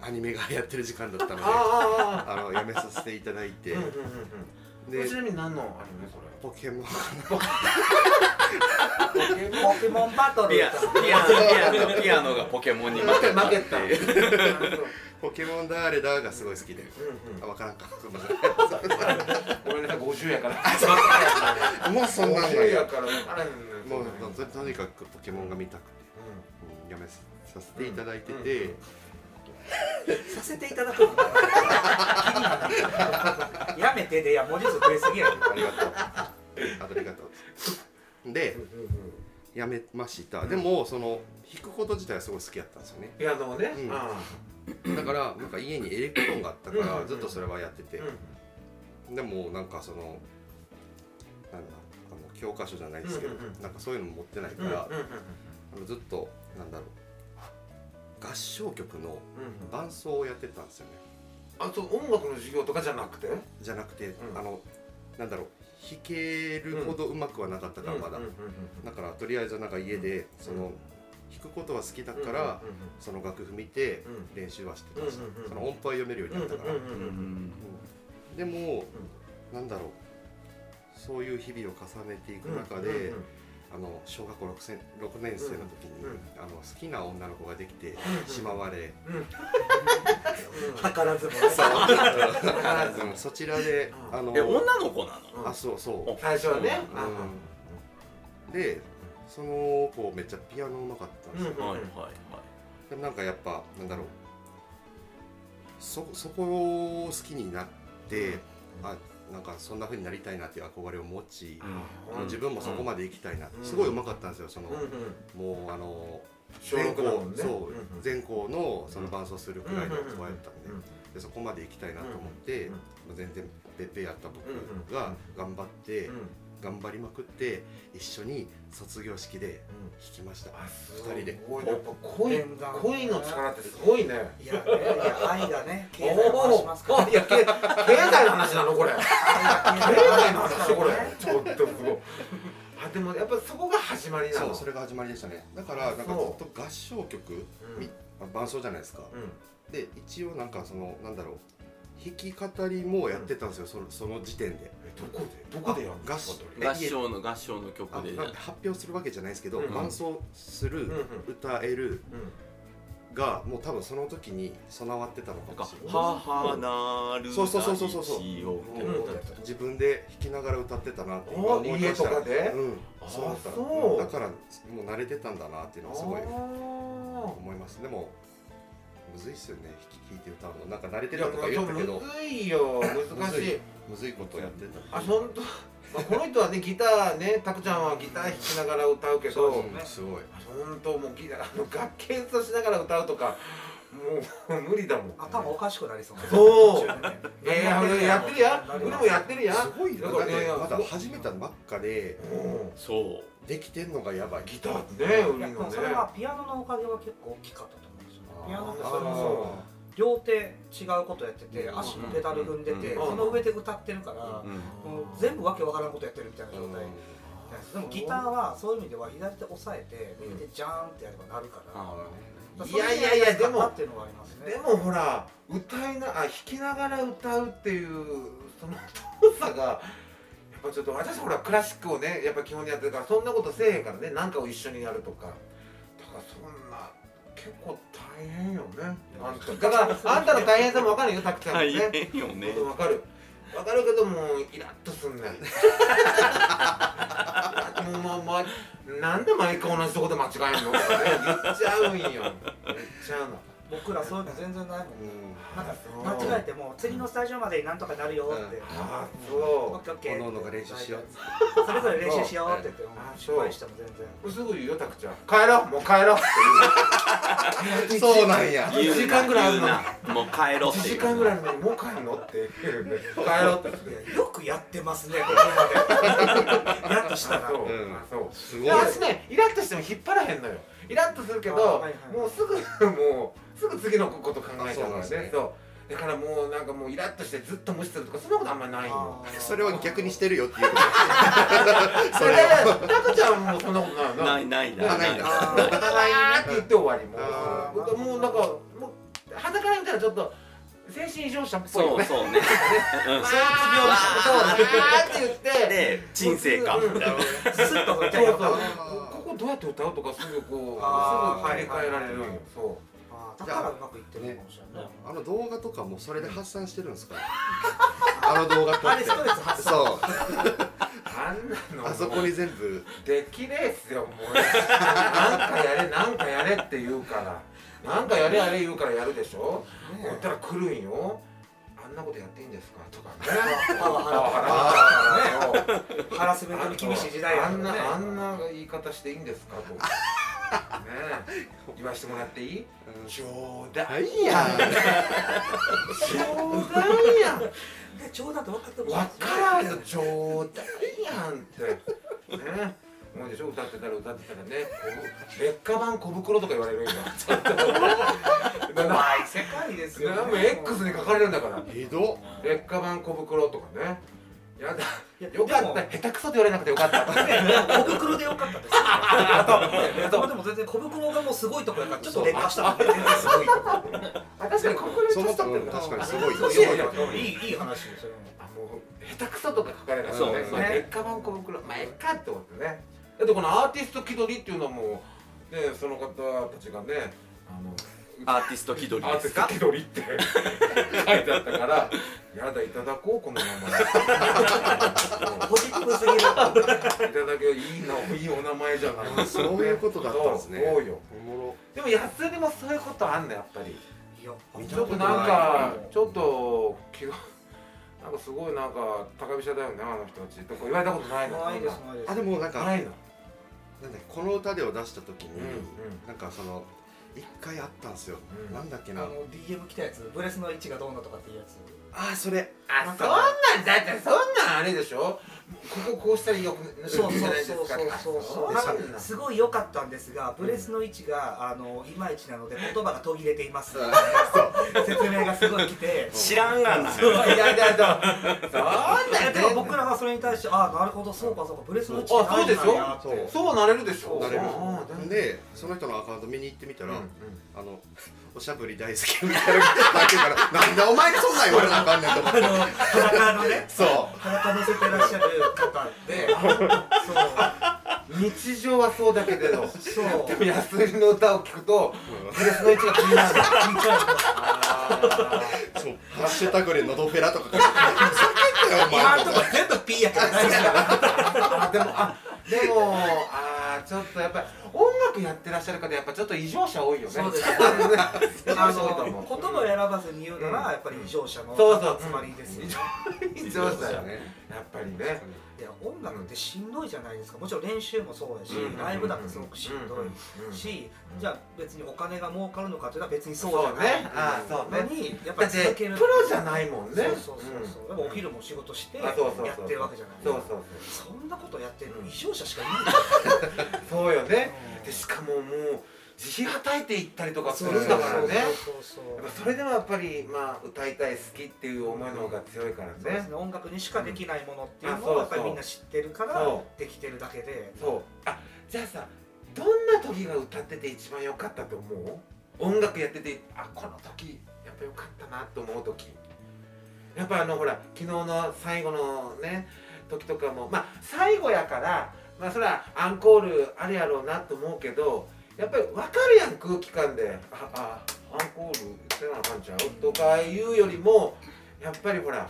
アアニメがやってる時間だったのであのやめさせていただいて、でちなみに何のアニメそれ？ポケモン。ポケモンバトル。ピアピアノピアノピアノがポケモンに負けたポケモンだーれだがすごい好きで、うんあ分からんか。ごめんなさごめんなさい50やからい。もうそんなんなん50ややから分からんもうととにかくポケモンが見たくて、うん、やめさせていただいてて、させていただくやめてでいや文字数増えすぎやろありがとう。ありがとう。でうんうんうん。やめました、でもその弾くこと自体はすごい好きだったんですよね。ピアノをね。うん。あだからなんか家にエレクトーンがあったかうん。らずっとそれはやってて、あでもなんかそのなんだあの教科書じゃないですけど、なんかそういうの持ってないから、あのずっとなんだろう。合唱曲のうん伴奏をやってたんですよね。あと音楽の授業とかじゃなくて？じゃなくて、ん。あのなんだろう弾けるほどうまくはなかったからまだ、だからとりあえずなんか家でその弾くことは好きだから、うんうんうんその楽譜見てうん。練習はしてました、うんうんうんその音符は読めるようになったから、うんうんうんうんでも、なんだろう。そういう日々を重ねていく中で、うんうんうんあの小学校 6, 年6年生の時に、うんうんあの好きな女の子ができて、んしまわれ、うん。う ん図らずもね。う。んそちらで、うん。あのえ女の子なの？あそうそう、最初はね。うん。でその子めっちゃピアノうまかったんですよ、うんはいはいはいでもなんかやっぱなんだろう。そそこを好きになって、あなんかそんな風になりたいなっていう憧れを持ち、あの自分もそこまで行きたいなって、うん。すごいうまかったんですよその、うんうんもうあの小全校ね。そう、んん全校のその伴奏するくらいの子やったんで,、うんでそこまで行きたいなと思って、うんまあ全然べっぺやった僕うんが頑張って、うん頑張りまくって一緒に卒業式で弾きました、あす二人で。ごい。やっぱ恋恋の力ってすごいね。いやねいや愛がね 経済を回しますから。お ーいやけ経済の話なのこれ。経済の話これ。ちょっとすごい。あでもやっぱそこが始まりなの。そうそれが始まりでしたね。だからなんかずっと合唱曲、うん。伴奏じゃないですか、うん。で一応なんかそのなんだろう。弾き語りもやってたんですよ、そのその時点で。えどこでどこでやるの合唱え合唱の合唱の曲で。発表するわけじゃないですけど、うん伴奏する、うんうん。歌えるうんがもう多分その時に備わってたのかかもしれない。母なるそうそうそうそうそう。自分で弾きながら歌ってたなって思いました家とかで？うん。あそうだった。だからもう慣れてたんだなっていうのはすごいあ思います。でもむずいっすよね弾き弾いて歌うの。なんか慣れてたとか言ったけど。むずいよ。難しいむずいことやってた。あ本当？まあ、この人はねギターねたくちゃんはギター弾きながら歌うけど。そうですすごい。本当もうギターあの楽器演奏しながら歌うとかもう無理だもん。頭おかしくなりそう。なそう。ねいやいや俺やってるや俺もやってるやすごいよ。だからいやいやまだ始めたばっかでうんそうできてんのがやばい。ギターってね売りのね。それはピアノのおかげは結構大きかったと思うんですよ。ピアノってそれあも両手違うことやっててうん。足もペダル踏んでてうん。その上で歌ってるから全部わけわからんことやってるみたいな状態。うん。でもギターはそういう意味では左手押さえて右手ジャーンってやればなるからいやいやいやでもでもほら歌いなあ弾きながら歌うっていうその遠さがやっぱちょっと私ほらクラシックをねやっぱ基本にやってるからそんなことせえへんからね何かを一緒にやるとか。だからそんな結構大変よね。あんただからあんたの大変さも分かるよたくちゃんも大ね変よね。分かる。分かるけどもイラッとすんねん もうもうもうなんで毎回同じとこで間違えんのとかね。言っちゃうんよ。言っちゃうの僕らそういうの全然ないもん。うん。なんか間違えても次のスタジオまでになんとかなるよって。あうん。そうオッケーオッケー。各々が練習しよう。それぞれ練習しようって言って失敗しても全然。すぐ言うよたくちゃん。帰ろう。もう帰ろう。ってそうなんや。1時間ぐらいあるのもう帰ろう1って。いう時間ぐらいあるのにもう帰るのって言うんで帰ろうってよくやってますねここまで。やっとしたら。あそう、うん。あそう。すごい。私ねイラッとしても引っ張らへんのよ。イラッとするけど、あはいはい。もうすぐもうすぐ次のこと考えちゃうからね。ねそうだからもう。なんかもうイラッとしてずっと無視するとかそんなことあんまりないよそれは逆にしてるよっていうこ それでタクちゃんもそんなことないよないないあない。んだあお互いにねって言って終わりもあうもうなんかもう肌から見たらちょっと精神異常者っぽいよね。そうそうね。うん。そう病わーって言って。で鎮静感うん。となスッとそう歌いそうよここどうやって歌うとかすぐこうすぐ切り替えられるそうだからうまくいってるかもしれない。あの動画とかもそれで発散してるんですか？あの動画撮ってあれストレス発散。そう。あんなのあそこに全部。できれいっすよもうなんかやれなんかやれって言うから。なんかやれやれ言うからやるでしょ？ねこうやったら来るんよ。あんなことやっていいんですか？とかね。パワハラあーね。ハラスメントに厳しい時代やあんなあんな言い方していいんですか？と。ねえ言わしてもらっていい？冗談はいや冗談やん。でちょうだって分かってほしいわからんよ冗談やんって。ねもうでしょ歌ってたら歌ってたらね。劣化版小袋とか言われるんよちょっと怖い世界ですよなんも X に書かれるんだから。ひど劣化版小袋とかね。やだよかった。下手くそと言われなくてよかった。小袋でよかったです。よ。でも全然小袋がもうすごいとこやからちょっと劣化したもんね。全然すごいとこ。確かに小袋確かにすごいそう。いやいやいい話ですよ。あもう下手くそとか書かれなくてそうねね。まあ劣化版小袋。まあええかって思ってね。だってこのアーティスト気取りっていうのもねその方たちがねあのアーティスト気取りアーティストですか気取りって書いてあったからやだいただこうこの名前。ポジティブすぎる。いただけいいないいお名前じゃない。そういうことだったんですね。そうよ。でも安売りもそういうことあんのやっぱり。いや見ちょっとなんかちょっと気がなんかすごいなんか高飛車だよねあの人たち。とか言われたことないの？ないですないです。あでもなんかないの。なんだっけこの歌でを出した時に、うんうん。なんかその一回あったんですよ、うん。なんだっけな。あの DM 来たやつ。ブレスの位置がどうのとかっていうやつ。あそれ。あそんなんだってそんなんあれでしょ？こここうしたらよくそうそういいんじゃないですか？そうそうそうそう。ななんすごい良かったんですが、ブレスの位置があのいまいちなので言葉が途切れています。説明がすごい来て。知らんがな。そう。いやいやいやそんなんで？も僕らがそれに対してああなるほどそうかそうかブレスの位置あそうでしょ？大事なんやって。そうなれるでしょ。なれるうんう。んでその人のアカウント見に行ってみたら、うん。あのおしゃぶり大好きみたいな書いてるからなんでお前がそんなん言われなあかんねんと思って。あの裸のねそう。裸乗せてらっしゃる方で日常はそうだけれどそう。そうでも安売りの歌を聴くとブレスの位置が気になる。あそう。ハッシュタグでのどフェラとか書いてふざけんなよお今前んとこ全部 P やから大丈ーあ でもあでもあーちょっとやっぱり音楽やってらっしゃる方やっぱちょっと異常者多いよね。そうです異常夫あ者多いと思うの言葉を選ばずに言うならやっぱり異常者のそうそう集まりです。よ非常者よね。やっぱりねいや音楽ってしんどいじゃないですか。もちろん練習もそうやし、うんライブだってすごくしんどいうんし、うん。じゃあ別にお金が儲かるのかっていうのは別にそそううじゃない。ね。ああそうね。のにやっぱり続ける。ロじゃないもんね。そうそうそうお昼も仕事してやってるわけじゃない。そうそうそんなことやってるの異常者しかいない。そうよね。うん。でしかももう自費はたいていったりとかするんだからね。それでもやっぱりまあ歌いたい好きっていう思いの方が強いからね。そうですね。音楽にしかできないものっていうのをやっぱりみんな知ってるからそできてるだけで。そう。あじゃあさどんな時が歌ってて一番良かったと思う？音楽やっててあこの時やっぱ良かったなと思う時。やっぱあのほら昨日の最後のね時とかもまあ最後やからまあそれはアンコールあるやろうなと思うけどやっぱり分かるやん空気感で。ああアンコールせなあかんちゃう？とかいうよりもやっぱりほら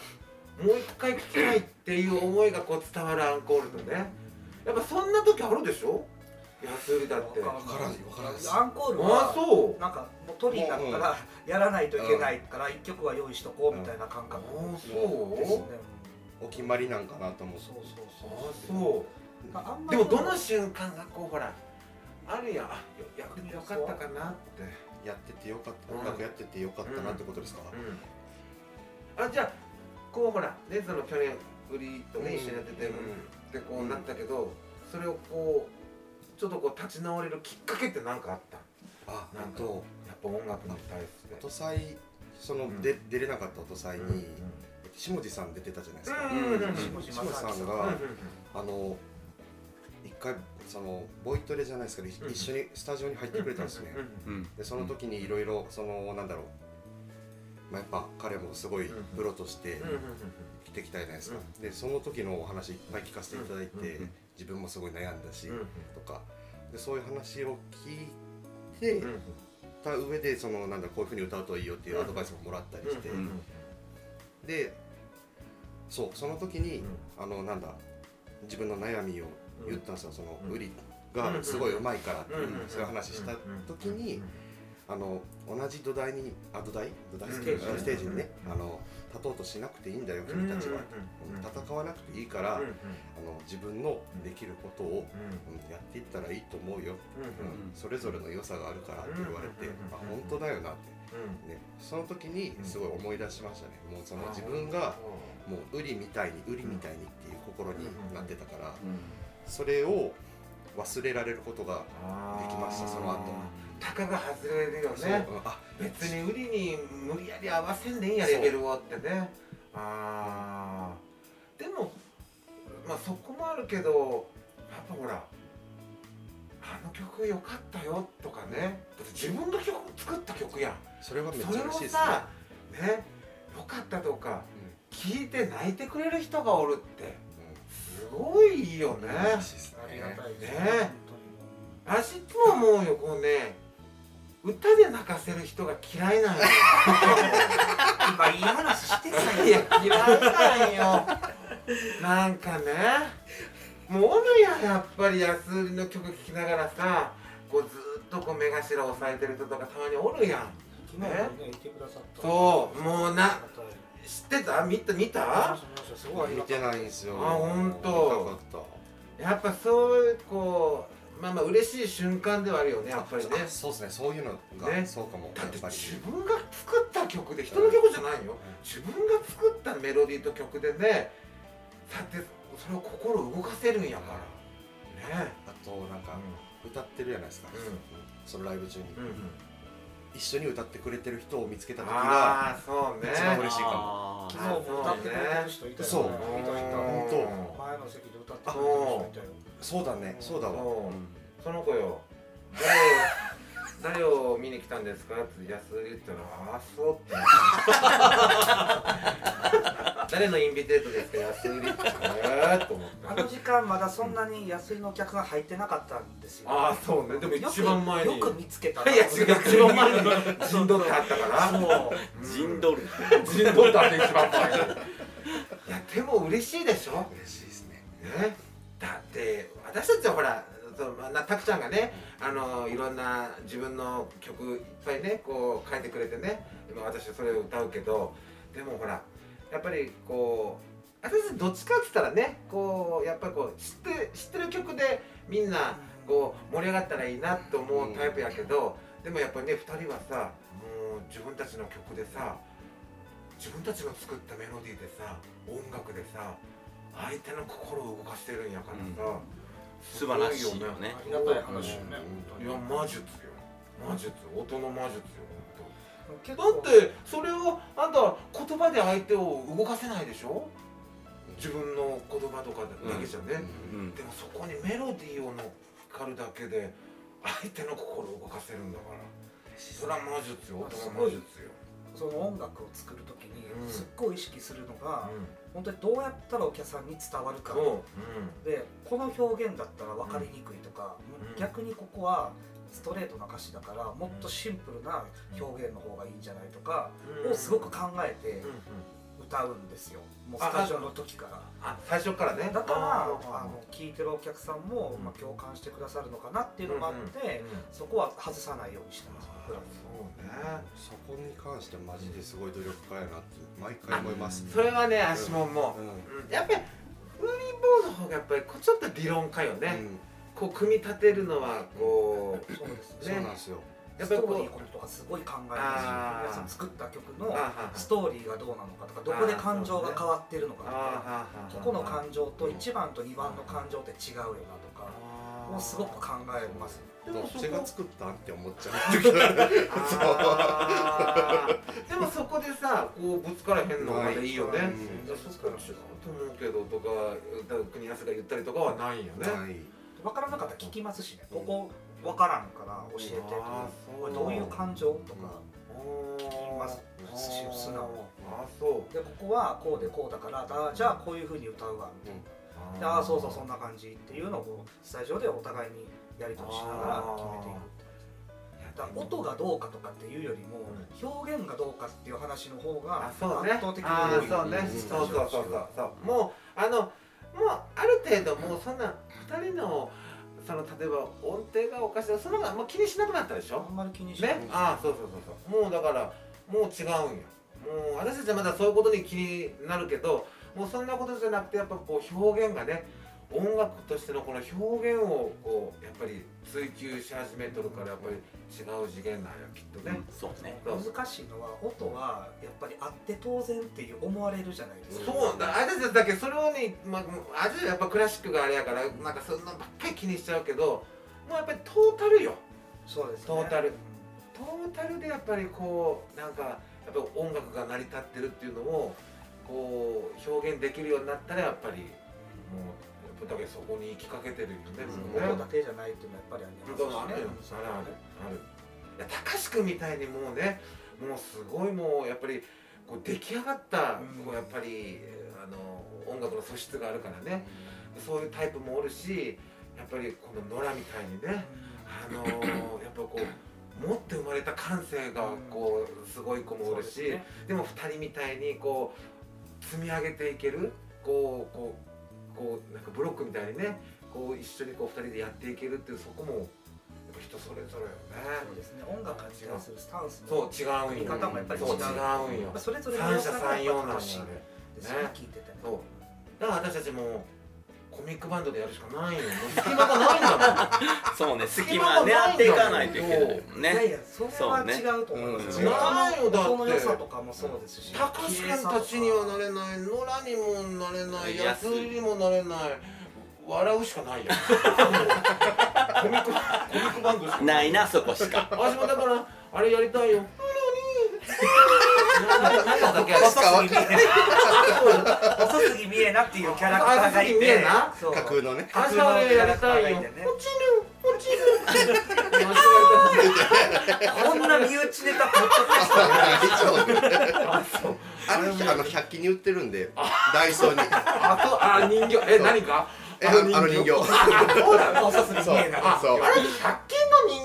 もう一回聞きたいっていう思いがこう伝わるアンコールとね。やっぱそんな時あるでしょ？安売りだって。わわからんわからんです。アンコールあはそう。なんかもう取りになったらやらないといけないから一曲は用意しとこうみたいな感覚。あですね。お決まりなんかなと思って。そうそうあそう。そあんまりうでもどの瞬間がこうほらあるやん。あよよかったかなってやっててよかった。うん。音楽やっててよかったなってことですか？うん。あじゃあこうほらねその去年売りとねうん一緒にやっててうん。でこうなったけどそれをこうちょっとこう立ち直れるきっかけって何かあった？あなんかとやっぱ音楽に対して。音祭その、うん。で出れなかった音祭に、うん下地さん出てたじゃないですか、下地さん正が、あの一回そのボイトレじゃないですけど、いうん。一緒にスタジオに入ってくれたんですね、うん。うん。でその時にいろいろそのなんだろう。まあ、やっぱ彼もすごいうん。プロとしてうん。うん。うん。来てきたじゃないですか、うでその時のお話いっぱい聞かせていただいて、自分もすごい悩んだし、とか。でそういう話を聞いてうん。た上でそのなんだこういうふうに歌うといいよっていうアドバイスももらったりして、でそうその時に、あのなんだ自分の悩みを言ったんですよ、そのうん。売りがすごい上手いからっていう、うん。そういう話した時に、あの同じ土台にあ土台？土台？うん。ステージ,、にね、うん。あの立とうとしなくていいんだよ君たちは、戦わなくていいから、あの自分のできることを、やっていったらいいと思うよ、それぞれの良さがあるからって言われて、うん。あ本当だよなって、ね、その時にすごい思い出しましたね。もうその自分がもうウリみたいにウリみたいにっていう心になってたから、それを忘れられることができましたその後たかが外れるよね。うんあ別に売りに無理やり合わせんでいいんやレベルをってね。あー。でもまあそこもあるけどやっぱほらあの曲良かったよとかね。だって自分の曲作った曲やん。それはめっちゃ嬉しいですね。さね良かったとか聞いて泣いてくれる人がおるってすごいいいよね。ありがねたいね本私いつも思うよこうね歌で泣かせる人が嫌いなんよ。今いい話してたいや嫌いなんよ。なんかねもうおるやんやっぱり安売りの曲聴きながらさこうずーっとこう目頭を押さえてる人とかたまにおるやん。ねそうもうな知ってた？見た？見た？見てないんですよ。あほんと見たかっやっぱそういうこうまあまあ嬉しい瞬間ではあるよねやっぱりね。そうですね。そういうのが、ね。そうかも。だってやっぱり。自分が作った曲で人の曲じゃないよ。自分が作ったメロディーと曲でねだってそれを心動かせるんやから。ね。あとなんか歌ってるじゃないですか、うん。そのライブ中に、うんうん一緒に歌ってくれてる人を見つけた時がああそうね。一番嬉しいかも。昨日も歌ってくれてる人いたよね。そう。本当。前の席で歌ってくれてる人いたよそうだね。そうだわ。そう。その子よ。誰 誰を見に来たんですかって安売り言ったら「ああそう」って誰のインビテートですか安売り。ってえーと思ったあの時間まだそんなに安いのお客が入ってなかったんですよ。ああそうね。でも一番前に。よく見つけたな。いや違う一番前に。陣取ってあったから。そう陣取る。陣取ってあって一番前に。いやでも嬉しいでしょ？嬉しいですね。ねだって私たちはほらそうまあなたくちゃんがねあのいろんな自分の曲いっぱいねこう書いてくれてね。今私はそれを歌うけどでもほらやっぱりこう私どっちかっつったらねこうやっぱりこう知って知ってる曲でみんなこう盛り上がったらいいなって思うタイプやけど、でもやっぱりね2人はさもう自分たちの曲でさ自分たちの作ったメロディーでさ音楽でさ相手の心を動かしてるんやからさ、素晴らしいよね。ありがたい話よねいや魔術よ。魔術。音の魔術よ。結だってそれをあんた言葉で相手を動かせないでしょ？自分の言葉とかだけじゃね、うんでもそこにメロディーを乗っかるだけで相手の心を動かせるんだから。それは魔術よ。音の魔術よ、その音楽を作る時にうん。すっごい意識するのが、う本当にどうやったらお客さんに伝わるか、ん、そう、でこの表現だったら分かりにくいとか、うん逆にここはストレートな歌詞だからもっとシンプルな表現の方がいいんじゃないとかうん。をすごく考えて歌うんですよ。もうスタジオの時から。あ最初からね。だからあの聞いてるお客さんも、うん。まあ、共感してくださるのかなっていうのもあって、そこは外さないようにしてますそうね。そこに関してマジですごい努力家やなって毎回思いますそれはね足ももう。んう、うん。やっぱりウーリーボーの方がやっぱりちょっと理論家よね、うんこう組み立てるのはこうそうですそうねなんですよ。ストやっぱりこうーリーこととかすごい考えます皆さん作った曲のストーリーがどうなのかとかどこで感情が変わってるのかとかここの感情と1番と2番の感情って違うよなとかもうすごく考えます。どっでもそこちが作ったんって思っちゃう時があー。でもそこでさこうぶつからへんのがいいよね、ないいやそこ違うと思うけどとか国安が言ったりとかはないよね。ない分からなかったら聞きますしね。ここ分からんから教えてとあーこれどういう感情とか聞きます。し素直。あそう。でここはこうでこうだからあじゃあこういうふうに歌うわでああそうそうそんな感じっていうのをスタジオでお互いにやり取りしながら決めていくだ音がどうかとかっていうよりも表現がどうかっていう話の方が圧倒的にあ多い。ーそうね。うん。そうそうそうそう。そう。もうあのもうある程度もうそんな二人のその例えば音程がおかしいそのがもう気にしなくなったでしょ？あんまり気にしないね？ああそうそうそうそう。もうだからもう違うんよもう私たちはまだそういうことに気になるけどもうそんなことじゃなくてやっぱこう表現がね音楽としてのこの表現をこうやっぱり追求し始めとるからやっぱり違う次元なんやきっとね、そうね。そう難しいのは音はやっぱりあって当然っていう思われるじゃないですか。そうだ。私たちだけそれをね、まあ、あじやっぱクラシックがあれやからなんかそんなばっかり気にしちゃうけどもうやっぱりトータルよ。そうですね。トータル。うんトータルでやっぱりこうなんかやっぱ音楽が成り立ってるっていうのをこう表現できるようになったらやっぱりもうだけそこに行きかけてるよね、うん。だけじゃないっていうのはやっぱりありますしあるあるある。いや高志くんみたいにもうねもうすごいもうやっぱりこう出来上がった、うん。こうやっぱりあの音楽の素質があるからね。そういうタイプもおるしやっぱりこの野良みたいにねあのやっぱこう持って生まれた感性がこうすごい子もおるし、でも2人みたいにこう積み上げていけるこうこうこうなんかブロックみたいにねこう一緒にこう2人でやっていけるっていうそこもやっぱ人それぞれよそうねですね。音楽に対するスタンスそう違うんよ。見方もやっぱり違う。そう違うんよ。それぞれ三者三様なんだよね。ね聞いててそう。だから私たちもコミックバンドでやるしかないよ。隙間がないんだそうね隙間狙っていかないといけないもんいやねいやそれは違うと思います。そうねないよだって。音の良さとかもそうですし。もん高橋君たちにはなれない野良にもなれないやつにもなれない笑うしかないよ コミックコミックバンドしか。ないなそこしか。私もだからあれやりたいよ 何だっけあれ細すぎ見えな。細すぎ見えなっていうキャラクターがいて。架空のね。架空のキャラクターがいてね。落ちる落ちるこんな身内ネタポッドキャストであそうあの100均に売ってるんでダイソーに。あとあ人形。え何かえあの人形。あそうなの。細すぎ見えな。あそう。あれ100均の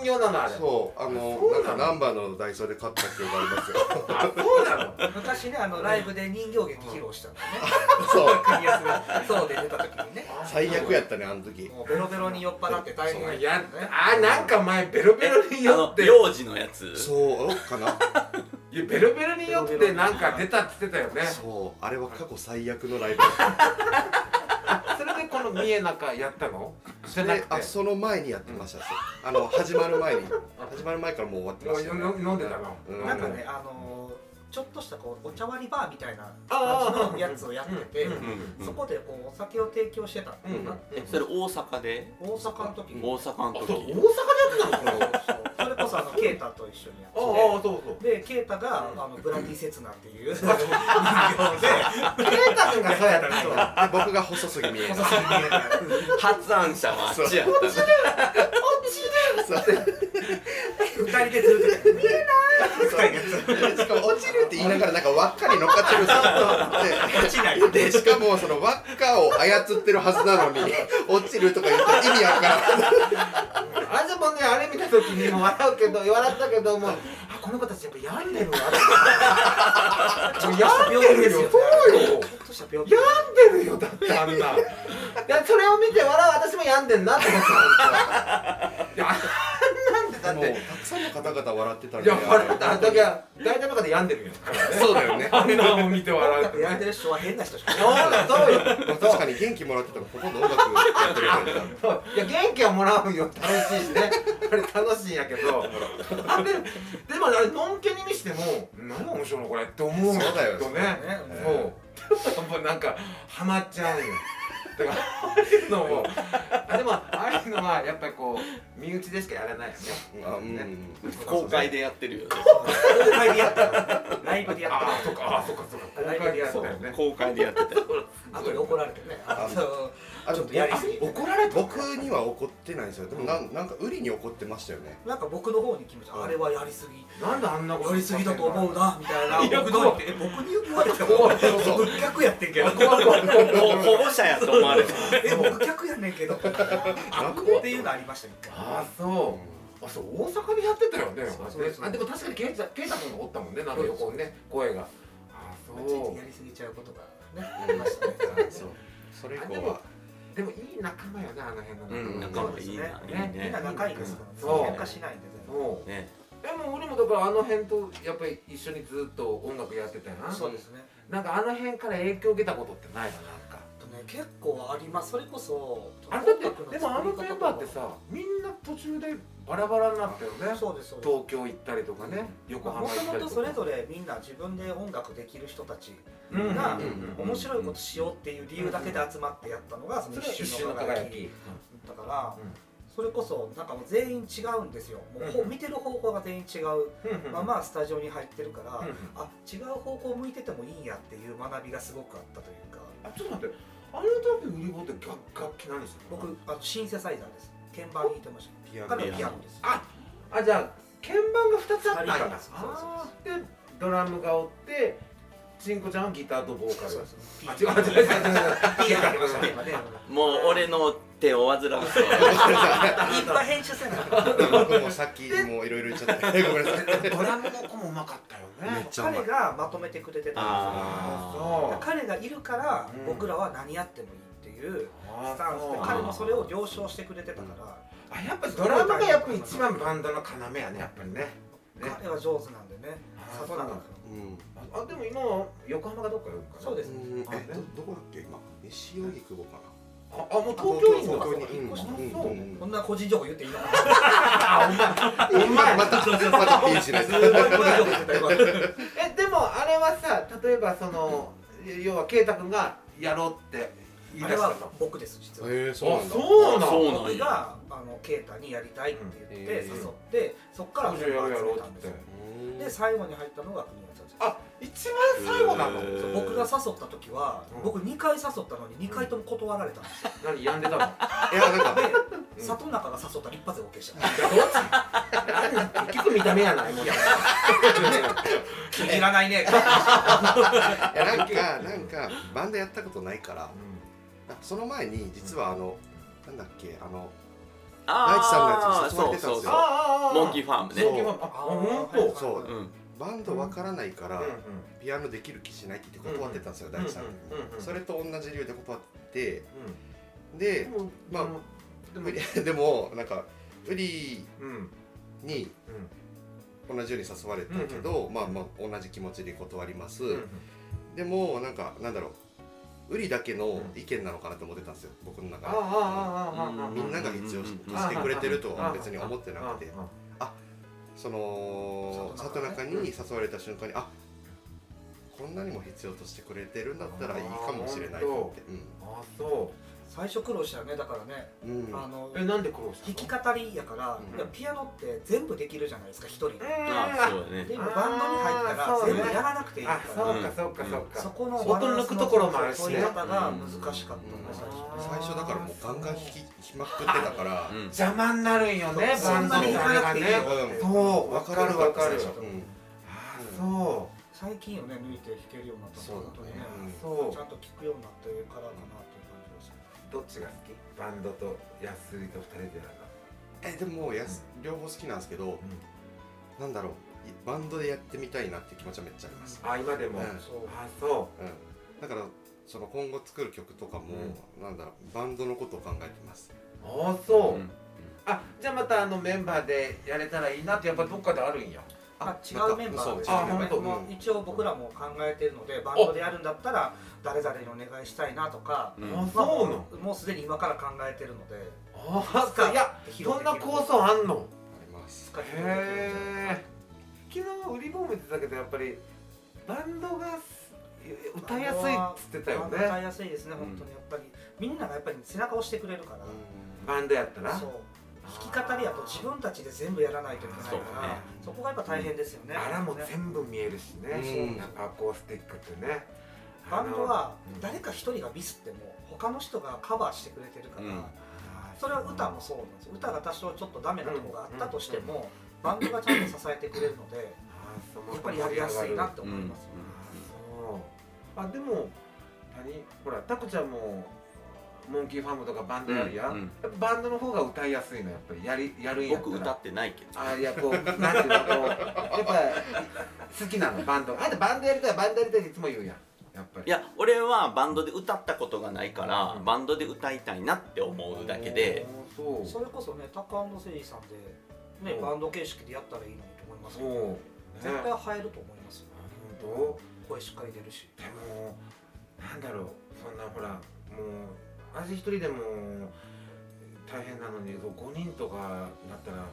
人形なのあれ。そうあのそうなの？なんかナンバーのダイソーで買った記憶ありますよ。あそうなの？昔ねあのライブで人形劇披露したのね。そう。国安がそうで出た時にね。最悪やったねあの時。もうベロベロに酔っ払って大変いやね。あなんか前ベロベロに酔って。幼児のやつ。そう。かな？いやベロベロに酔ってなんか出たって言ってたよね。そうあれは過去最悪のライブだった。それでこの三重中やったの？じゃなくて。であその前にやってました、あの始まる前に。始まる前からもう終わってました、ね、よ飲んでたの？うん。なんかねあのーちょっとしたこうお茶割りバーみたいな感じのやつをやっててそこでこうお酒を提供してたんうん。えそれ大阪で？大阪の時。に大阪のあそう大阪時でやってたの？あのケータと一緒にやああってそうそう。てでケータがあのブラディ・セツナっていう。人形で。ケイタ君がそうやったそ僕が細すぎ見え細すぎ見えない発案者はあっちやった。ね二人でずっと見えないしかも落ちるって言いながらなんか輪っかに乗っかってる落ちない。ででしかもその輪っかを操ってるはずなのに落ちるとか言ったら意味わからん。あでもねあれ見た時にも笑うけど笑ったけどもあこの子たちやっぱ病んでるわ。病気ですよ。ねそうよ。病んでるよだってあんな。いやそれを見て笑う私も病んでんなって思ってたいやなんでだっもうてたくさんの方々笑ってたんいでや笑った。あだけは大体の方病んでるよ。そうだよね。あんなもん見て笑う音楽やってる人は変な人しかいそうだそうよ。確かに元気もらってたらほとんど音楽やってるいや元気はもらうよ。楽しいしね。あれ楽しいんやけどあれでもあれのんけに見しても何が面白いのこれって思うそうだよきっとねね。そう。もうなんかハマっちゃうんよ。だからああいうのも。あでもああいうのはやっぱりこう身内でしかやらないよね。あうん。ね。公開でやってるよね。公開でやったライブでやったああそっかああそっかそっか。公開でやったよね。公開でやってたよ。後で怒られてね。あのあちょっとやりすぎて怒られた僕には怒ってないんですよ。でもなんなんか売りに怒ってましたよね。なんか僕の方に決めちゃうあれはやりすぎ。なんであんなことやりすぎだと思うなみたいな。いや僕にえ僕に言われても怖いそう。そう僕客やってんけど。怖い怖い怖い。ほ保護者やと思われる。え僕客やねんけど。っていうのありました一回。ああそう。あそう大阪でやってたよねそうそうそうあでも確かにケイタケイタ君がおったもんねなんか横にね声が。ああついそうやりすぎちゃうことがねありましたね。そう。それ以降はでもいい仲間よねあの辺のうん仲間いいねみんね。な仲いいですから喧嘩しないんでそうね。でも俺もだからあの辺とやっぱり一緒にずっと音楽やってたよな。そうですね。なんかあの辺から影響を受けたことってないかあとね結構あります。それこそあれだってでもあのメンバーってさみんな途中でバラバラになったよね。そうですそうです。東京行ったりとかね横もと浜行ったりとか。もとそれぞれみんな自分で音楽できる人たちうんがうん。面白いことしようっていう理由だけで集まってやったのがその一瞬の輝き。だからうん。それこそなんかもう全員違うんですよ。もう見てる方向が全員違う。まあまあスタジオに入ってるからうん。あ違う方向向いててもいいんやっていう学びがすごくあったというか。あちょっと待ってあの時売り子って楽楽器何してたの僕あのシンセサイザーです。鍵盤弾いてました。ピアノ。彼はピアノです。ああじゃあ鍵盤が2つあったんだそうそうあー。でドラムがおってちんこちゃんはギターとボーカル。そうですあ違う違う違う違う。違うピアノ。がね今ね。もう俺の手を煩わせていっぱい編集せな僕もさっきもういろいろ言っちゃってごめんなさいドラムの子もうまかったよめっね。ちゃうまい彼がまとめてくれてたんですよ。彼がいるからうん。僕らは何やってもいいっていうあスタンスで彼もそれを了承してくれてたから。あやっぱドラムがやっぱ一番バンドの要やねやっぱりね。ね。彼は上手なんでね。あ里中君うんああでも今は横浜がどっかよるかな。そうです。ねどどこだっけ？今西荻窪かなああもう東京いいんだ東京に引っ越しこんな個人情報言っていいのかな？お前またまたピンしないすごい個人情報言ってた今えでもあれはさ例えばその要は圭太君がやろうって言いあれは出したと。僕です実は。へえそうなんだ。そうなんや。僕があのケイタにやりたいって言ってうん。誘ってそっから彼女やろうやろうたんですよ。で最後に入ったのが国あ一番最後なの僕が誘った時はうん。僕2回誘ったのに2回とも断られたんですよ。何病んでたの？いやなんかでうん。里中が誘ったら一発で OK したどっち何結局見た目やないもんいらないね。いやなんかなんかバンドやったことないからあその前に実はあのなんだっけあの大地さんのやつに誘われてたんですよ。そうそうあモンキーファームね。モンキーファームあ本当そう。うんバンドわからないから、ピアノできる気しないって断ってたんですよ、大地さんに、それと同じ理由で断って、でまあでもで なんかウリに同じように誘われたけど、まあまあ同じ気持ちで断ります、でもなんかなんだろうウリだけの意見なのかなと思ってたんですよ僕の中で。みんなが必要としてくれてるとは別に思ってなくて。その里中に誘われた瞬間にあこんなにも必要としてくれてるんだったらいいかもしれないって。ああそ最初苦労したよねだからね、うん、うんあのうえなんで苦労したの？弾き語りやから、うん。いやピアノって全部できるじゃないですか一人で、あそうだね。でもバンドに入ったら全部やらなくていいかあらそうかそうかそうか。そこの音抜くところもあるしね。取り方が難しかったね最初。最初だからもうガンガン弾き弾きまくってたから、うん。邪魔になるんよねバンドに弾かなくていいそう。わ分かる。わかるあそ最近よね抜いて弾けるようになったそうだね。本当にね。うそう。ちゃんと聴くようになってからかなっていう感じですどっちが好き？バンドと安井と二人でやるえでもやす両方好きなんですけどのなんだろういバンドでやってみたいなって気持ちはめっちゃあります、あ今でも？うん。そうあそう。ん、だからその今後作る曲とかも、なんだろうバンドのことを考えてます。うあそう。うん。あじゃあまたあのメンバーでやれたらいいなってやっぱどっかであるんやまあ、違うメンバーでそうあ一応僕らも考えてるのでバンドでやるんだったら誰々にお願いしたいなとか、うん。あまあそうもうすでに今から考えてるのであそういやそんな構想あんの？あります。へえ昨日売り棒見てたけどやっぱりバンドが歌いやすいっつってたよバンド歌いねやすいですね、本当に。やっぱりみんながやっぱり背中を押してくれるから、バンドやったら？そう弾き語りやと自分たちで全部やらないといけないからそ,、ね。こがやっぱ大変ですよね、あらもね全部見えるしね。うん。なんかアコースティックってね。バンドはうん。誰か一人がミスっても他の人がカバーしてくれてるから、うん。それは歌もそうなんですよ。歌が多少ちょっとダメなところがあったとしても、バンドがちゃんと支えてくれるのでやっぱりやりやすいなって思います、そうあでも何？ほらタコちゃんもモンキーファームとかバンドやるやん、うんうん。やっぱバンドの方が歌いやすいのやっぱりやりやるんやったら。僕歌ってないけど。あいやこうなんていうのこうやっぱ好きなのバンド。あんたバンドやりたいバンドやりたいっていつも言うやん。やっぱり。いや俺はバンドで歌ったことがないから、うん。バンドで歌いたいなって思うだけで。そう。それこそねタカ誠司さんで、ねうん。バンド形式でやったらいいのにと思いますけど、ね絶対入ると思いますよ。本声しっかり出るし。当でもなんだろう。そんなほらもう私一人でも大変なのに5人とかなったら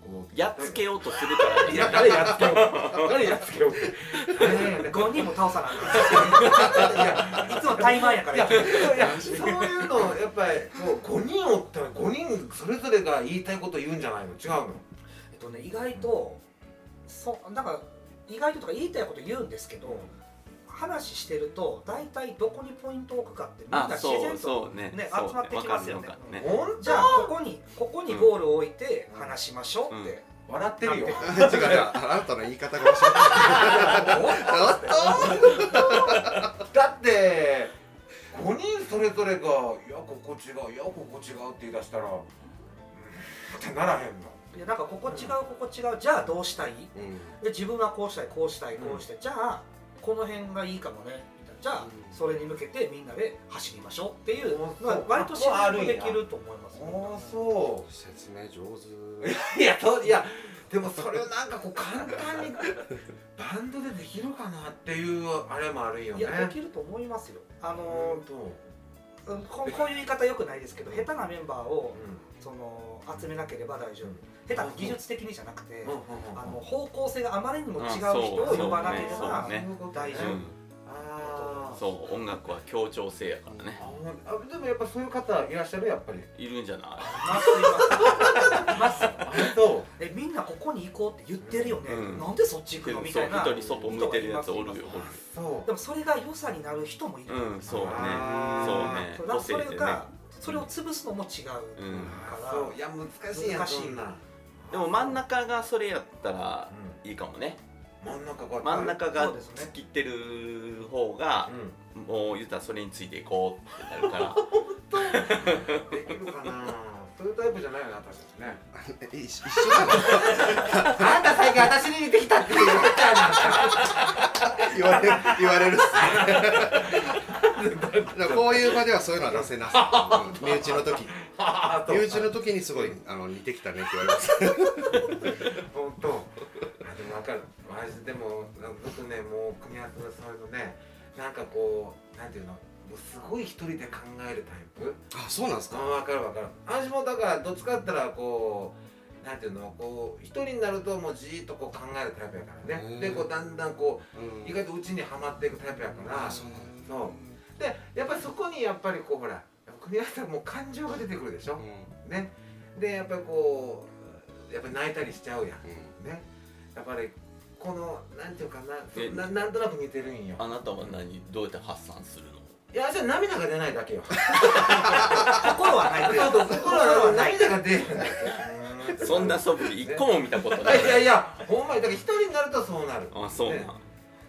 こうやっつけようとするからいや誰やっつけよう？誰やっつけよう？って大変やね5人も倒さなあいいつもタイマーやから。いやいやそういうのやっぱりもう5人おったら5人それぞれが言いたいこと言うんじゃないの？違うの？えっとね意外とそうなんか意外ととか言いたいこと言うんですけど話してると大体どこにポイントを置くかってみんなあ自然とねそうね集まってきますよね。ね。本じゃあここにここにゴールを置いて話しましょうって、当笑ってるよ。違う違うあなたの言い方が面白いだって5人それぞれが「いやここ違ういやここ違う」って言い出したら「うん」ってならへんの。いやなんかここ違うここ違うじゃあどうしたい？うん。で自分はこうしたいこうしたいこうして、じゃあこの辺がいいかもねみたいな。じゃあうん。それに向けてみんなで走りましょうっていうあのはそう割と自然とできると思いますああそ説明上手。う いやそういやでもそれをなんかこう簡単にバンドでできるかなっていうあれもあるよね。いやできると思いますよ。あのここういう言い方よくないですけど下手なメンバーをうその集めなければ大丈夫。ん下手な技術的にじゃなくてあの方向性があまりにも違う人を呼ばなければね。大丈夫。そう音楽は協調性やからね。あでもやっぱそういう方いらっしゃるやっぱり。いるんじゃない？ますいます。えみんなここに行こうって言ってるよね、うん。なんでそっち行くのみたいな外向いてるやつおるよ。そでもそれが良さになる人もいる、うんそうね。そうねそれを潰すのも違う、うん。あそう。いや難しいやん難しいそんな。んでも真ん中がそれやったらいいかもね。真ん中が真ん中が突っ切ってる方がうん。もう言ったらそれについていこうってなるから。できるかなそういうタイプじゃないよな私たちね。え一緒じゃない？あんた最近私に似てきたって言っちゃうなんか言われ言われるっすね。だからこういう場ではそういうのは出せなさ。うん身内の時。身内の時にすごいあの似てきたねって言われます本当あわかるマジでも僕ねもう組み合わせのそういうのねなんかこうなんていうのもうすごい一人で考えるタイプ。あそうなんですか。あ分かる分かる。私もだからどっちかって言ったらこうなんていうのこう一人になるともうじーっとこう考えるタイプやからね。うんでこうだんだんこう意外とうちにはまっていくタイプやから。あそうなんだ。そうでやっぱりそこにやっぱりこうほら組み合わせたらもう感情が出てくるでしょ、うん。ね。でやっぱりこうやっぱり泣いたりしちゃうやん。うん。ね。やっぱりこのなんていうかなえななんとなく似てるんよ。あなたは何どうやって発散するの？いやじゃあ涙が出ないだけよ。心はない心は涙が出るんだけそんな素振り一個も見たことない。いやいやほんまにだから一人になるとそうなる。あそうなん、ね。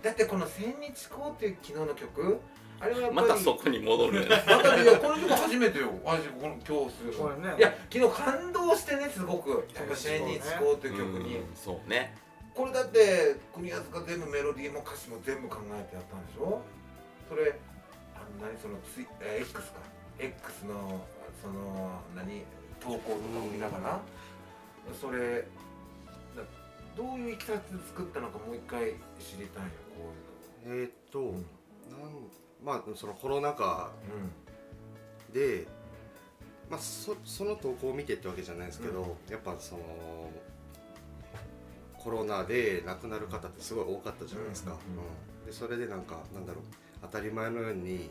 だってこの「千日紅」っていう昨日の曲あれはまたそこに戻るね。またいやこの曲初めてよ。私この今日するこれね。いや昨日感動してねすごく。やっぱ「千日紅」っていう曲に、うんそうね。これだって国安が全部メロディーも歌詞も全部考えてやったんでしょ？それ何そのツイ、えー X か。X のその何投稿とかを見ながら、それなどういういきさつで作ったのかもう一回知りたいよこえーっと、ういうの、なんまあそのコロナ禍うん。で、まあ、そその投稿を見てってわけじゃないですけど、やっぱそのコロナで亡くなる方ってすごい多かったじゃないですか、うんでそれでなんかなんだろう。当たり前のように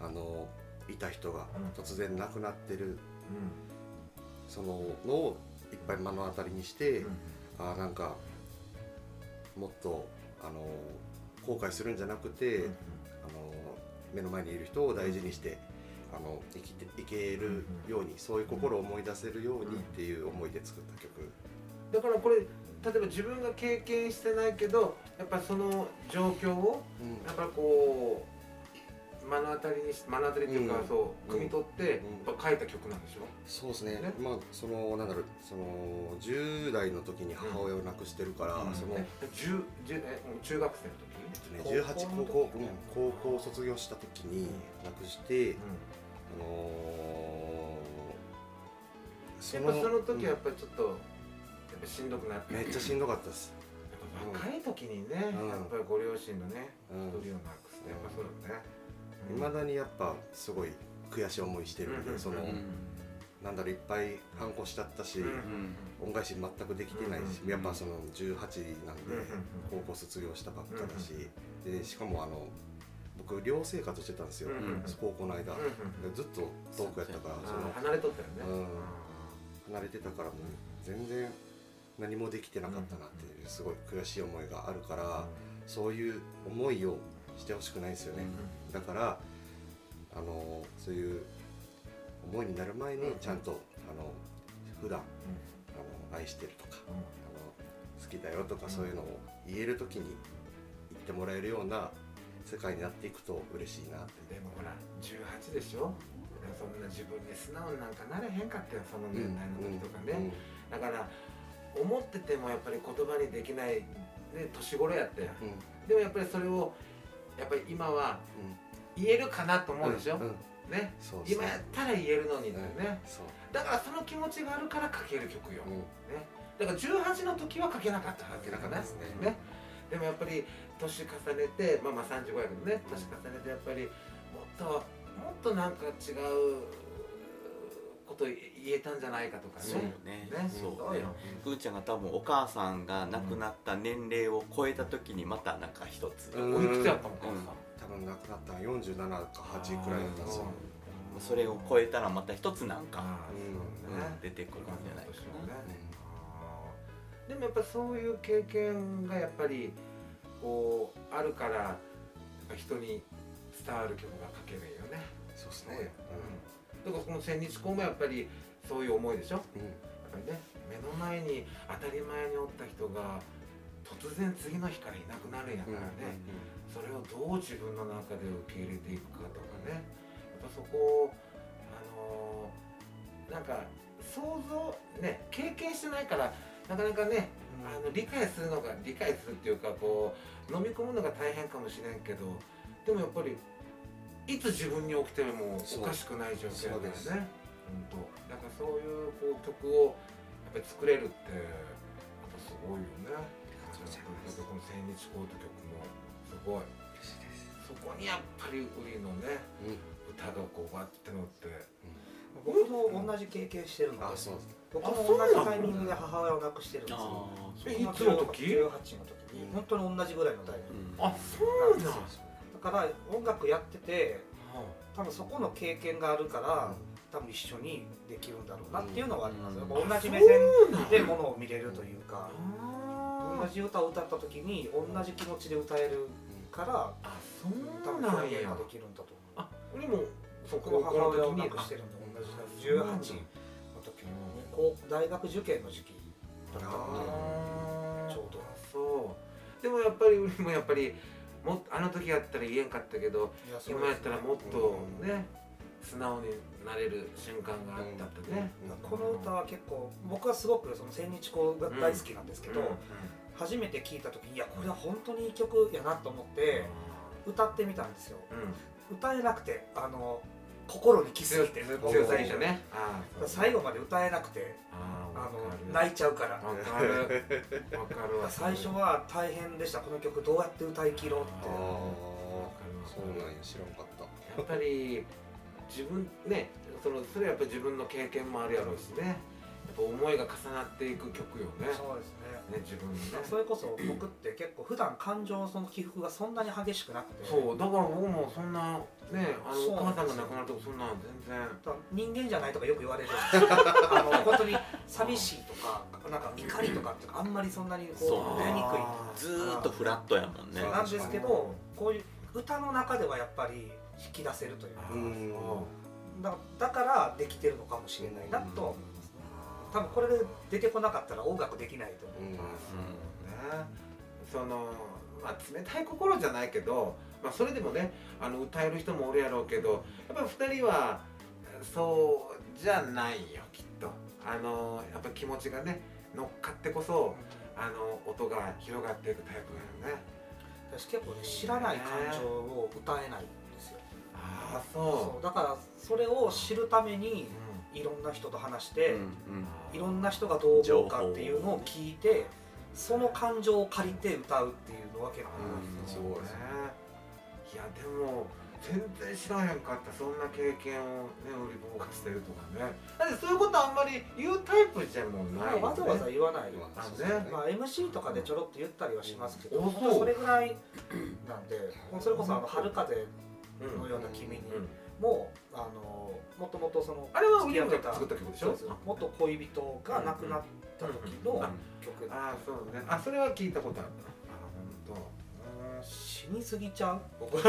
あのいた人がうん。突然亡くなってる。うそののをいっぱい目の当たりにして、あーなんかもっとあの後悔するんじゃなくて、うんあの目の前にいる人を大事にして、あの生きていけるように、そういう心を思い出せるようにっていう思いで作った曲、だからこれ例えば自分が経験してないけどやっぱその状況をやっぱりこう目の当たりにし目の当たりっていうか、うん。そう汲み取って、うん。やっぱ書いた曲なんでしょ、そうですね。ね。まあそのなんだろうその10代の時に母親を亡くしてるから、その、え10 10え中学生の時？ね、18高校、うん、高校を卒業した時に亡くして、うあのーん、やっぱその時はやっぱりちょっと、しんどくなって。めっちゃしんどかったです、やっぱ若い時にね、うん。やっぱりご両親のねうん。一人をなくすってやっぱそうだよね、いまだにやっぱすごい悔しい思いしてるんで、うんその、なんだろういっぱい反抗しちゃったし、うんうん恩返し全くできてないし、うんやっぱその18なんで、うん高校卒業したばっかだし、でしかもあの僕寮生活してたんですよ、うん高校の間、うんうんでずっと遠くやったからその離れとったよね、うん。離れてたからもう全然何もできてなかったなっていうすごい悔しい思いがあるから、そういう思いをしてほしくないですよね、だからあのそういう思いになる前にうんちゃんと、あの普段あの愛してるとか、あの好きだよとかうんそういうのを言える時に言ってもらえるような世界になっていくと嬉しいなって。でもほら18でしょ？そんな自分に素直になんかなれへんかったよその年代の時とかね、だから思っててもやっぱり言葉にできない、ね、年頃やったようん。うんでもやっぱりそれをやっぱり今は言えるかなと思うでしょ、んん。ね？そうです今やったら言えるのにね、そう、だからその気持ちがあるから書ける曲よ、うん。ね、だから18の時は書けなかったはずだからね。ね。でもやっぱり年重ねてまあまあ35やけどね。年重ねてやっぱりもっともっとなんか違うこと言えたんじゃないかとかそうね。ねねそうそうよ。くーちゃんが多分お母さんが亡くなった年齢を超えた時にまたなんか一つ、うん。おいくつやったのかうん。さ多分亡くなったの47か8くらいだったんですようん。それを超えたらまた一つなんか、うん。出てくるんじゃないかな、ね。でもやっぱそういう経験がやっぱりこうあるから人に伝わる曲が書けるよね。そうですそうよ。ね、だからこの千日紅もやっぱりそういう思いでしょ？うん。うんやっぱりね目の前に当たり前におった人が突然次の日からいなくなるんやからね、それをどう自分の中で受け入れていくかとかね。やっぱそこをあのーなんか想像ね経験してないからなかなかねあの理解するのが理解するっていうかこう飲み込むのが大変かもしれんけどでもやっぱりいつ自分に起きてもおかしくない状況だよね。本当だからそういうこう曲をやっぱり作れるってやっぱすごいよね。この千日コート曲もすごい。そこにやっぱり売りのねうん。歌がこうバッて乗って。僕も同じ経験してるのであそう。僕も同じタイミングで母親を亡くしてるんですよ。あえいつの時？18の時に本当に同じぐらいのタイミングーあそうなんだだから音楽やってて多分そこの経験があるから多分一緒にできるんだろうなっていうのはあります。よ、うん。同じ目線でものを見れるというかあ同じ歌を歌った時に同じ気持ちで歌えるからあそ多分うなんや。表現ができるんだと思う。あ俺もそう僕も母親を亡にくしてるんで同じ18の時にこう大学受験の時期だったのあー。でちょうど。そう。でもやっぱり俺もやっぱりもっあの時やったら言えんかったけどいやそう今やったらもっとね素直になれる瞬間があったってね、この歌は結構僕はすごくその千日紅が大好きなんですけど、うん初めて聞いた時にいやこれは本当にいい曲やなと思って歌ってみたんですよ。うん。歌えなくてあの心に来す強ぎて強さじゃね。あー最後まで歌えなくてあの泣いちゃうから。わかる。わかるわ最初は大変でしたこの曲どうやって歌い切ろうって。ああ。そうなんや知らんかった。やっぱり自分ねそのそれはやっぱ自分の経験もあるやろうしね思いが重なっていく曲よね。そうですね。ね自分のね。それこそ僕って結構普段感情のその起伏がそんなに激しくなくて。そうだから僕もそんなねあのお母さんが亡くなるとこそんなん全然。人間じゃないとかよく言われる。んですよあの本当に寂しいとかなんか怒りとかっていうかあんまりそんなにそうこう。出にくい。ずーっとフラットやもんね。なんですけどこういう歌の中ではやっぱり引き出せるというか。う。んだだからできてるのかもしれないなとは思多分これで出てこなかったら音楽できないと思う、うん。ねそのまあ冷たい心じゃないけど、まあ、それでもねあの歌える人もおるやろうけどやっぱり2人はそうじゃないよきっと。あのやっぱ気持ちがね乗っかってこそあの音が広がっていくタイプだよね。私結構ね知らない感情を歌えないんですよ、ああそう。だからそれを知るためにいろんな人と話して、うんいろんな人がどう思うかっていうのを聞いてその感情を借りて歌うっていうのは結構、うんすごいねいやでも全然知らへんかった。そんな経験をね売り棒がしてるとかね。だってそういうことあんまり言うタイプじゃもんないよね。まあわざわざ言わないよ、あね。まあ、MC とかでちょろっと言ったりはしますけど、うん。それぐらいなんでそれこそあの春風うんのような君にうんもあのもともとそのあれはウィリアムが作った曲でしょ？元恋人が亡くなった時の曲。ああそうね。あそれは聞いたことあるあ本当。死にすぎちゃう？僕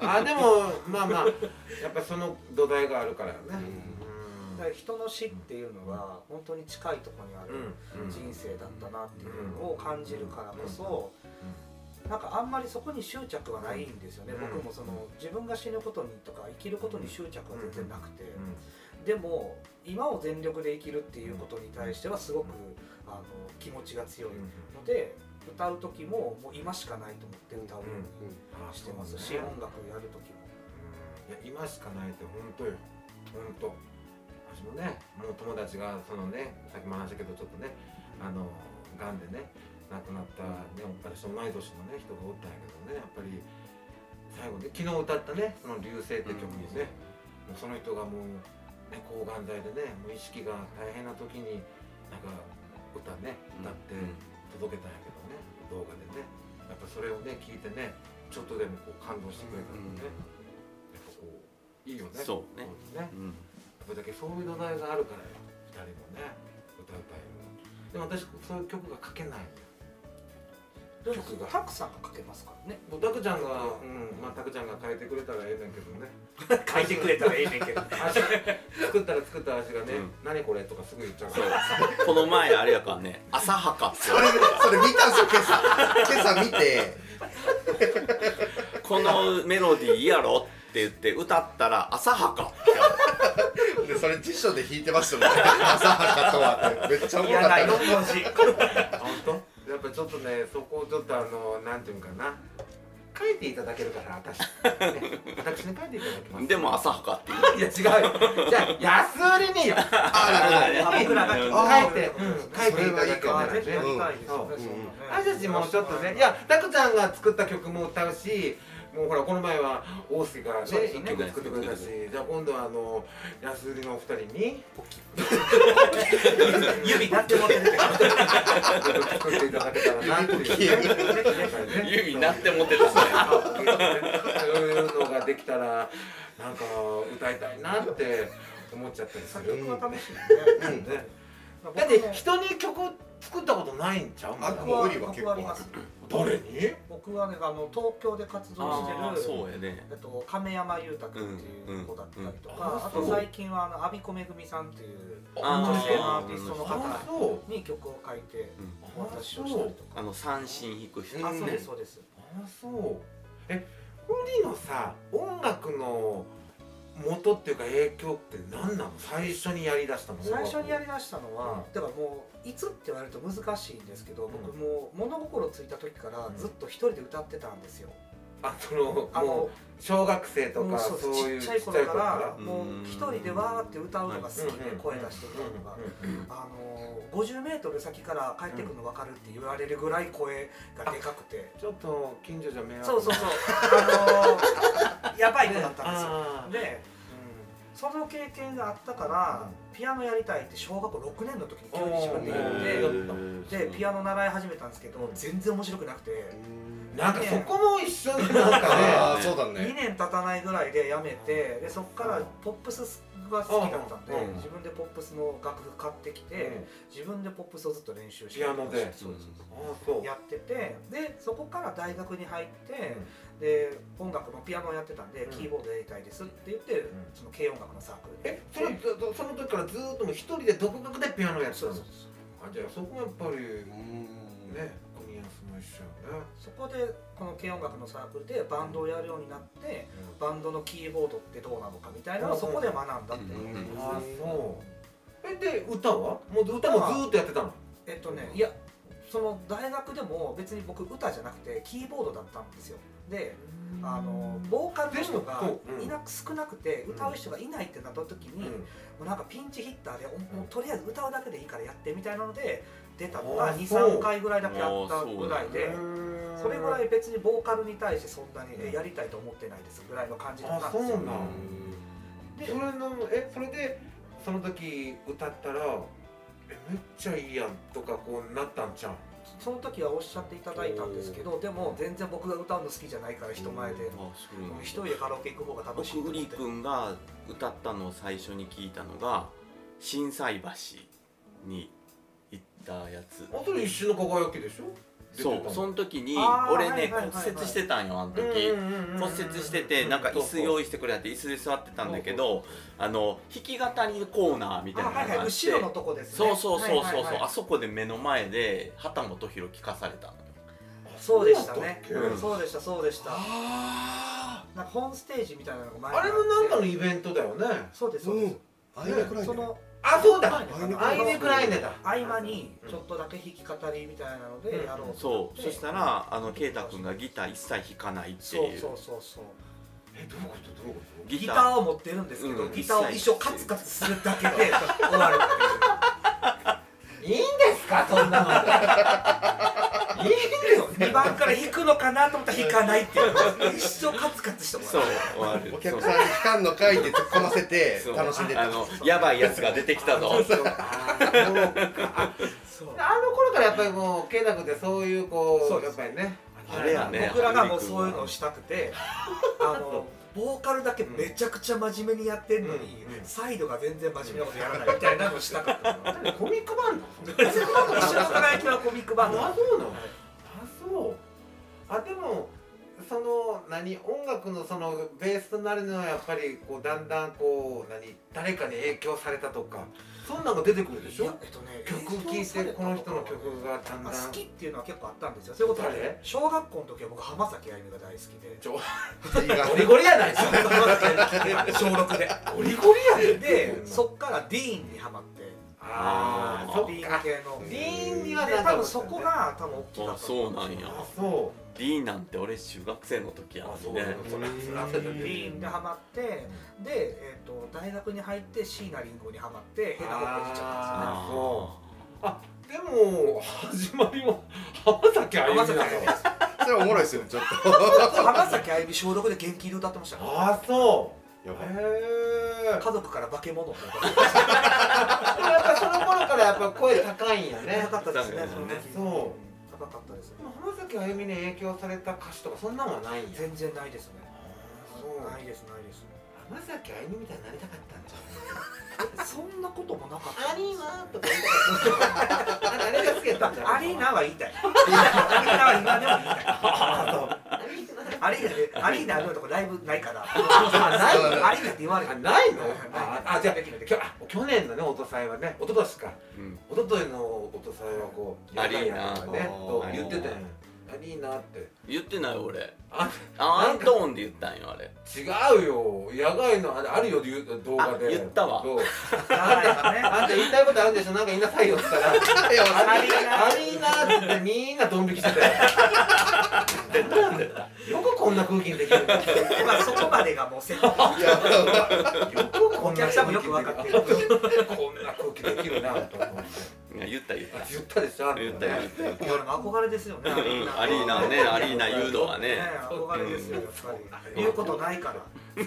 あでもまあまあやっぱその土台があるからよね。だから人の死っていうのは本当に近いところにあるうん。人生だったなっていうのを感じるからこそなんかあんまりそこに執着はないんですよね、うん。僕もその自分が死ぬことにとか生きることに執着は全然なくて、でも今を全力で生きるっていうことに対してはすごくあの気持ちが強いので歌う時ももう今しかないと思って歌うようにしてます。し、音楽やる時も。いや今しかないって本当よ。本当。私もねもう友達がそのねさっきも話したけどちょっとねあのがんでね亡くなった、ね、私と同い年のね人がおったんやけどねやっぱり最後ね昨日歌ったね「その流星」って曲にね、もうその人がもう、ね、抗がん剤でねもう意識が大変な時になんか歌ね歌って届けたんやけどね、動画でね。やっぱそれをね聞いてねちょっとでもこう感動してくれたのね、やっぱこういいよね。そうね。ね。うん。やっぱだけそういう土台があるからよ2人もね歌うたえるのでも私そういう曲が書けない。のよ曲が。たくさんかけますからね。もうタクちゃんがうんまあタクちゃんが書いてくれたらええねんけどね。書いてくれたらええねんけど足作ったら作った足がねうん「何これ?」とかすぐ言っちゃうから。この前あれやからね浅はかってそれそれ見たんですよ今朝。今朝見て。このメロディーいいやろって言って歌ったら浅はかでそれ辞書で弾いてましたもんね。浅はかとはって。めっちゃおもろかった。4文字。本当？やっぱちょっとねそこをちょっとあのなんていうんかな。書いていただけるから私、ね、私に書いていただきます。でも浅はかっていういや違うよ。じゃあ安売りによ。あなるほどあ僕らが書いて、書いていただけたらね。たいですよね。うん。そんなね。あたちもちょっとねいやたくちゃんが作った曲も歌うしもうほらこの前は大輔がね。一曲作ってくれたしじゃあ今度はあの安売りのお二人に。指なって持って作っていただけたらなっていう。指なって持ってたね。そういうのができたらなんか歌いたいなって思っちゃったりす作るだって人に曲作ったことないんちゃうあ僕は結構あります。誰に？僕はねあの東京で活動してるそうやねえっと、亀山裕太君っていう子だったりとか、うんうん。あと最近はあの阿ビ子めぐみさんっていう女性のアーティストのあ方に曲を書いてうん。お渡しをしたりとか。あの三振弾く人あそうですそうです。あそう。えフリのさ音楽の元っていうか影響って何なの？最初にやりだしたの？最初にやりだしたのは、うん。だからもういつって言われると難しいんですけど、ん。僕もう物心ついた時からずっと一人で歌ってたんですよ、あそのあのもう小学生とかそういうちっちゃい頃から。一人でわーって歌うのが好きでうん声出して歌うのがあの50メートル先から帰ってくるの分かるって言われるぐらい声がでかくてちょっと近所じゃ迷惑そうそうそうあのやばい子だったんですよでその経験があったからピアノやりたいって小学校6年の時に急に自分で言ってでピアノ習い始めたんですけどうん全然面白くなくてなんかそこも一緒になんかね。そうだ2ね年経たないぐらいでやめてでそこからポップスが好きだったんでうん。自分でポップスの楽譜買ってきて自分でポップスをずっと練習してピアノで。そうですあそう。やっててでそこから大学に入って、で音楽のピアノをやってたんで、うん。キーボードやりたいですって言って、ん。その軽音楽のサークルで。えそれずその時からずっともう一人で独学でピアノやってたの？そうそうそう。あじゃあそこはやっぱりうんねコニアスも一緒そこでこの軽音楽のサークルでバンドをやるようになってバンドのキーボードってどうなのかみたいなのをそこで学んだっていう、うん。あそう。えで歌は？もう歌もずっとやってたの？えっとねいやその大学でも別に僕歌じゃなくてキーボードだったんですよ。であのボーカルの人がいなく少なくて歌う人がいないってなった時に、もうなんかピンチヒッターでおもうとりあえず歌うだけでいいからやってみたいなので出たのがあそう。23回ぐらいだけやったぐらいでそれぐらいい別にボーカルに対してそんなにえやりたいと思ってないですぐらいの感じだったんですよ。でそれのえそれでその時歌ったらえめっちゃいいやんとかこうなったんちゃう？その時はおっしゃっていただいたんですけどでも全然僕が歌うの好きじゃないから人前で一人でカラオケ行く方が楽しいと僕ウリ君が歌ったのを最初に聞いたのが心斎橋にたやつ。あそれ一瞬の輝きでしょ？そうその時に俺ね骨折してたんよあの時。骨折しててなんか椅子用意してくれって椅子で座ってたんだけどあの弾き語りコーナーみたいなのがあって。後ろのとこですね。そうそうそうそう。はいはいはいあそこで目の前で畑本博聞かされたそうでしたね。そうでしたそうでした。あなんかホームステージみたいなのが前にあれもなんかのイベントだよね。そうですそうです、あいなくらいね。そのあそうだ。前にあいにくアイネクライネだ合間にちょっとだけ弾き語りみたいなのでやろうとそう。そしたらあの圭太君がギター一切弾かないってそう。いうそうそうそう。えどういうこと？どういうこギギターを持ってるんですけど、うん。ギターを一生カツカツするだけで終わるってい いいんですか？そんなの2番から弾くのかなと思ったら弾かないっていう一生カツカツしてもそう終わる。お客さんに期間の会で突っ込ませてそう。楽しんでた。あのやばいやつが出てきたぞ。あ そうかあそう。あの頃からやっぱりもう慶太君ってそういうこうそうですやっぱりね。あれやね僕らがもうそういうのをしたくてあのボーカルだけめちゃくちゃ真面目にやってんのに、うん。うんサイドが全然真面目なことやらないみたいなのをしたかったのコミックバンド一緒の輝きはコミックバンドあそうなのそうあでもその何音楽のそのベースとなるのはやっぱりこうだんだんこう何誰かに影響されたとかそんなのが出てくるでしょ？えっとね曲聴いてこの人の曲がだんだん。あ好きっていうのは結構あったんですよ。そういうことで誰？小学校の時は僕浜崎あゆみが大好きで。ちょゴリゴリやないですか小6で。ゴリゴリやねでそっからディーンにハマってああそっディーンか系の。ディーンには多分そこが多分大きかったあそうなんや。あそう。リーなんて俺中学生の時やあそうねそれそれ汗出てるリーンでハマってで、えー、と大学に入って椎名林檎にハマってヘナホップに行っちゃああそうあでも始まりも浜崎あゆみなの。それおもろいですよねちょっと。浜崎あゆみ小6で元気で歌ってましたからあそうやばい。へえ家族から化け物。って言われてやっぱその頃からやっぱ声高いんやね。高かったですね。そう。高かったです。ねでも浜崎あゆみに影響された歌手とかそんなんはないんや。全然ないですね。そう。ないですないです。浜崎あゆみみたいになりたかったんじゃそんなこともなかった。んアリーナとか言いたかったあれが好きやったんじゃないアリーナは言いたい。アリーナは今でも言いたい。アリーナアリーナでアリーナのとこライブないから。あないアリーナって言われへん。あないの？ああじゃあ去年のね音祭はね一昨年か。うん。一昨日の音祭はこうアリーナ。ねと言ってたんやアリーナって。言ってない俺。あアントーンで言ったんよあれ。違うよ。野外のあれあるよ言う動画で。あ言ったわ。そう。長いですね。あんた言いたいことあるんでしょ。なんか言いなさいよ。って言ったらいやアリーナって言ってみんなドン引きしてた？よよくこんな空気にできる。んだよまあそこまでがもうセット。くこお客さんもよく分かってる。こんな空気できるなと思って言った言った。言ったでしょ言った言った言った。俺も憧れですよね。アリーナアリーナねアリーナ誘導はね。ね憧れですよやっぱり。言うことないから。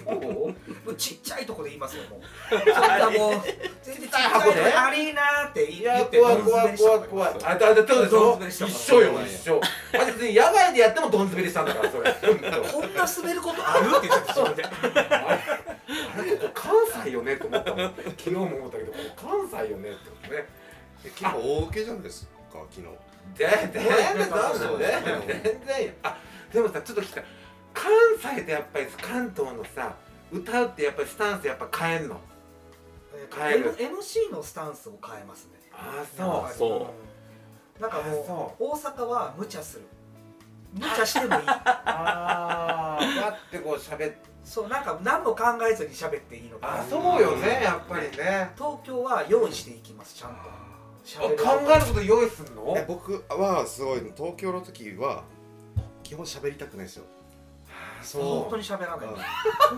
そう？もうちっちゃいとこで言いますよもう。そんなもう全然ちっちゃい箱でアリーナってい言ってや怖い怖い怖い怖い。あだだそうでしドンょ一緒よ一緒。あ別に野外でやってもドン滑りしたんだからそれ。こんな滑ることある？って言ってたあれここ関西よね？って思ったもん。昨日も思ったけどここ関西よね？ってね結構大受けじゃないですか昨日。全然全然あでもさちょっと聞いた関西でやっぱり関東のさ歌うってやっぱりスタンスやっぱ変えんの？変える。M- MC のスタンスを変えますね。あやっぱり。そう。うんなんかあもう。大阪は無茶する。無茶してもいい。ああだってこう喋ってそうなんか何も考えずに喋っていいのか。なあそうよねやっぱりね。東京は用意していきますちゃんと考えること用意すんの？え僕はすごい東京の時は基本喋りたくないですよ。そう。本当に喋らない。うん。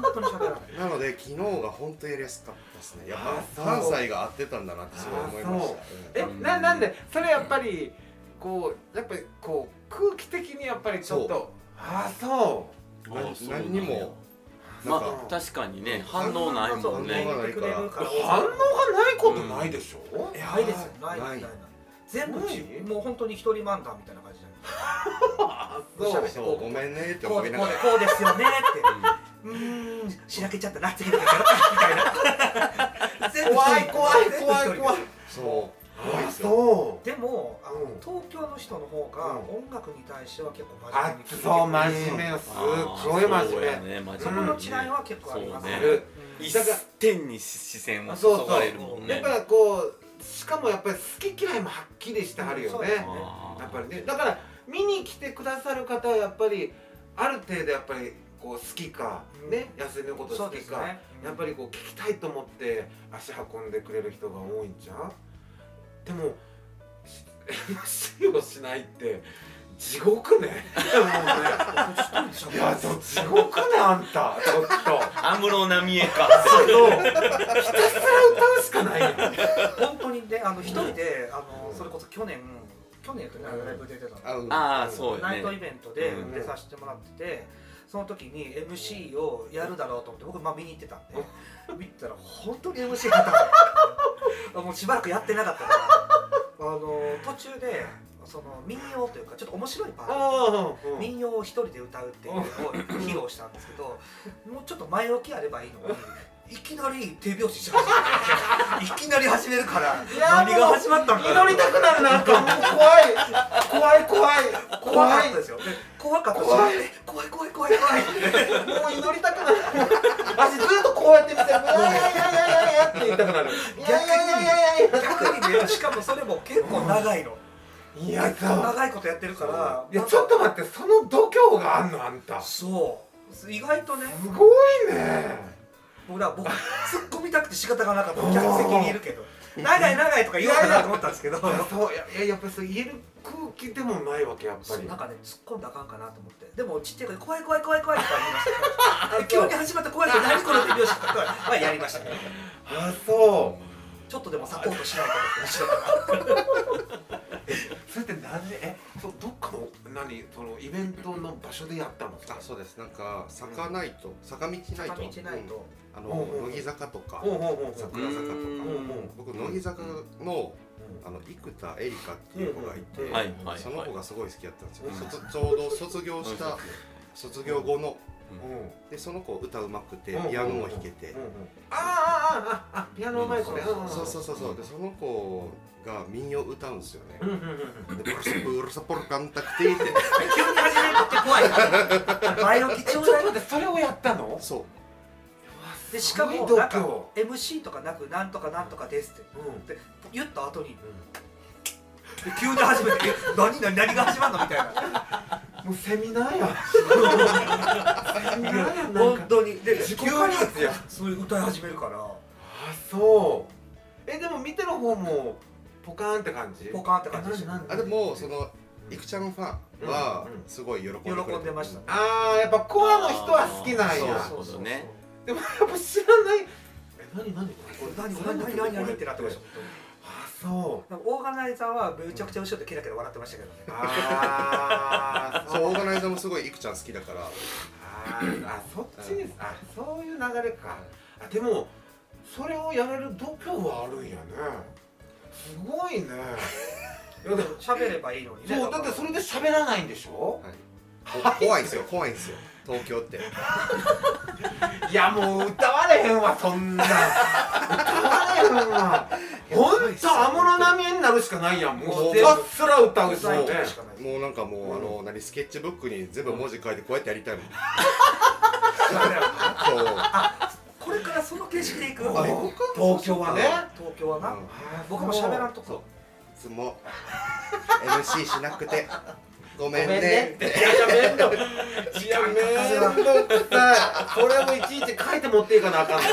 本当に喋らない。なので昨日が本当やりやすかったですね。やっあぱ関西が合ってたんだなってすごい思いました。ん。ななんで？それやっぱりこうやっぱりこう空気的にやっぱりちょっそとああそう。なんや何にもまあ確かにね反応ないもんね。反応がないことないでしょ、えないですよ。ない。ないないな。い全部もう本当に一人漫談みたいな感じであそう。そうごめんねってこうでこう思いながら。でこうですよねって。うーん。しらけちゃったな次の時からみたいな。怖い怖い怖い怖い。そう怖いあですよそでもあの、うん。東京の人の方がうん。音楽に対しては結構うあ真面目にそう真面目。よすっごい真面目。目ねそこの違いは結構あります。ね。一点に視線を注がれるもんね。やっぱりこうしかもやっぱり好き嫌いもはっきりしてはるよね。やっぱりね。だから見に来てくださる方はやっぱりある程度やっぱりこう好きか、うん。ね安井のことそ好きか、やっぱりこう聞きたいと思って足運んでくれる人が多いんじゃんでもし MC をしないって地獄ね。一人で喋るいやそう地獄ねあんた。ちょっと。安室奈美恵か。そう。ひたすら歌うしかないやん本当にねあの一人であのそれこそ去年去年とねライブ出てたの。あうん。ああそうよナイトイねベントでうん。出させてもらってて、その時に MC をやるだろうと思って僕まあ見に行ってたんで見てたら本当に MC やったのもうしばらくやってなかったから。あの途中でその民謡というかちょっと面白いパート。民謡を一人で歌うっていうのを披露したんですけどもうちょっと前置きあればいいのに いきなり手拍子し始めていきなり始めるから何が始まったんか祈りたくなるな。んかもう怖い怖い怖い。怖怖いかったですよ。で怖かったし怖い。え怖い怖い怖い怖いもう祈りたくなる私ずっとこうやって見てる「いやいやいやいやいや」って言いたくなる「いやいやいやいやいや」逆にねしかもそれも結構長いの。いや長いことやってるからいやちょっと待ってその度胸があんのあんた。すそう。意外とね。ごいね。僕ら僕突っ込みたくて仕方がなかった。客席にいるけど。長い長いとか言おうかなと思ったんですけど。そういやいややっぱりそう言える空気でもないわけやっぱり。なんかね突っ込んだらあかんかなと思って。でもちっちゃい声で怖い怖い怖い怖いとか言いましたで 急に始まった怖いから何この手拍子とかはやりましたけどあそうちょっとでもサポートしないと後ろから。それってなんで？えそうどっかの何？そのイベントの場所でやったの？あそうです。なんか坂ナイト坂道ナイト坂道ないと。あのうんうん乃木坂とか桜坂とか。うん僕乃木坂のあの生田絵梨花っていう子がいて、その子がすごい好きだったんですよ、ちょうど卒業した卒業後のうんでその子歌うまくてうん。ピアノも弾けて、あああああピアノうまい子ね。うんそう。そうそうそう。でその子が民謡歌うんですよね。うんうんうんうん。でブルサブルサポルカンタクティって。急に始めるって怖い前置きえちょっとちょうだい待ってそれをやったの？そう。でしかもなんか胸 MC とかなくなんとかなんとかですって。うん。で言った後にで急に始めてえ何何何が始まるのみたいな。もうセミナーや。セミナーやなん本か当に。で自己急に開発やそういう歌い始めるから。あそう。えでも見てる方もポカーンって感じ？ポカーンって感じでした。えなんなんあでもそのいくちゃんファンはうんうん。すごい喜んでく喜れてんでましたあーやっぱコアの人は好きなんそうやなるほどね。でもやっぱ知らない。え何何？ここれれ何何何何何ってなってましたあそう。オーガナイザーはめちゃくちゃ後ろでケラケラ笑ってましたけどね。あーそう。オーガナイザーもすごいいくちゃん好きだから。あーあそっちです。あそういう流れか。あでもそれをやれる度胸はあるんやね。すごいね。い やでも喋ればいいのにね。そうだってそれで喋らないんでしょ？こ怖いんですよ怖いんですよ東京って。いやもう歌われへんわそんな。ん歌われへんわ。ほんと安室奈美恵になるしかないやんもう。もうひたすら歌うしもう。なんかもうあの何スケッチブックに全部文字書いてこうやってやりたいもん。そうこれからその形式でいく？あ東京はね。東京はな、うん。僕も喋らんとそう。こいつも。MC しなくてごごめんね。ってめんどいやめんどくさい。これもいちいち書いて持っていかなあかんの。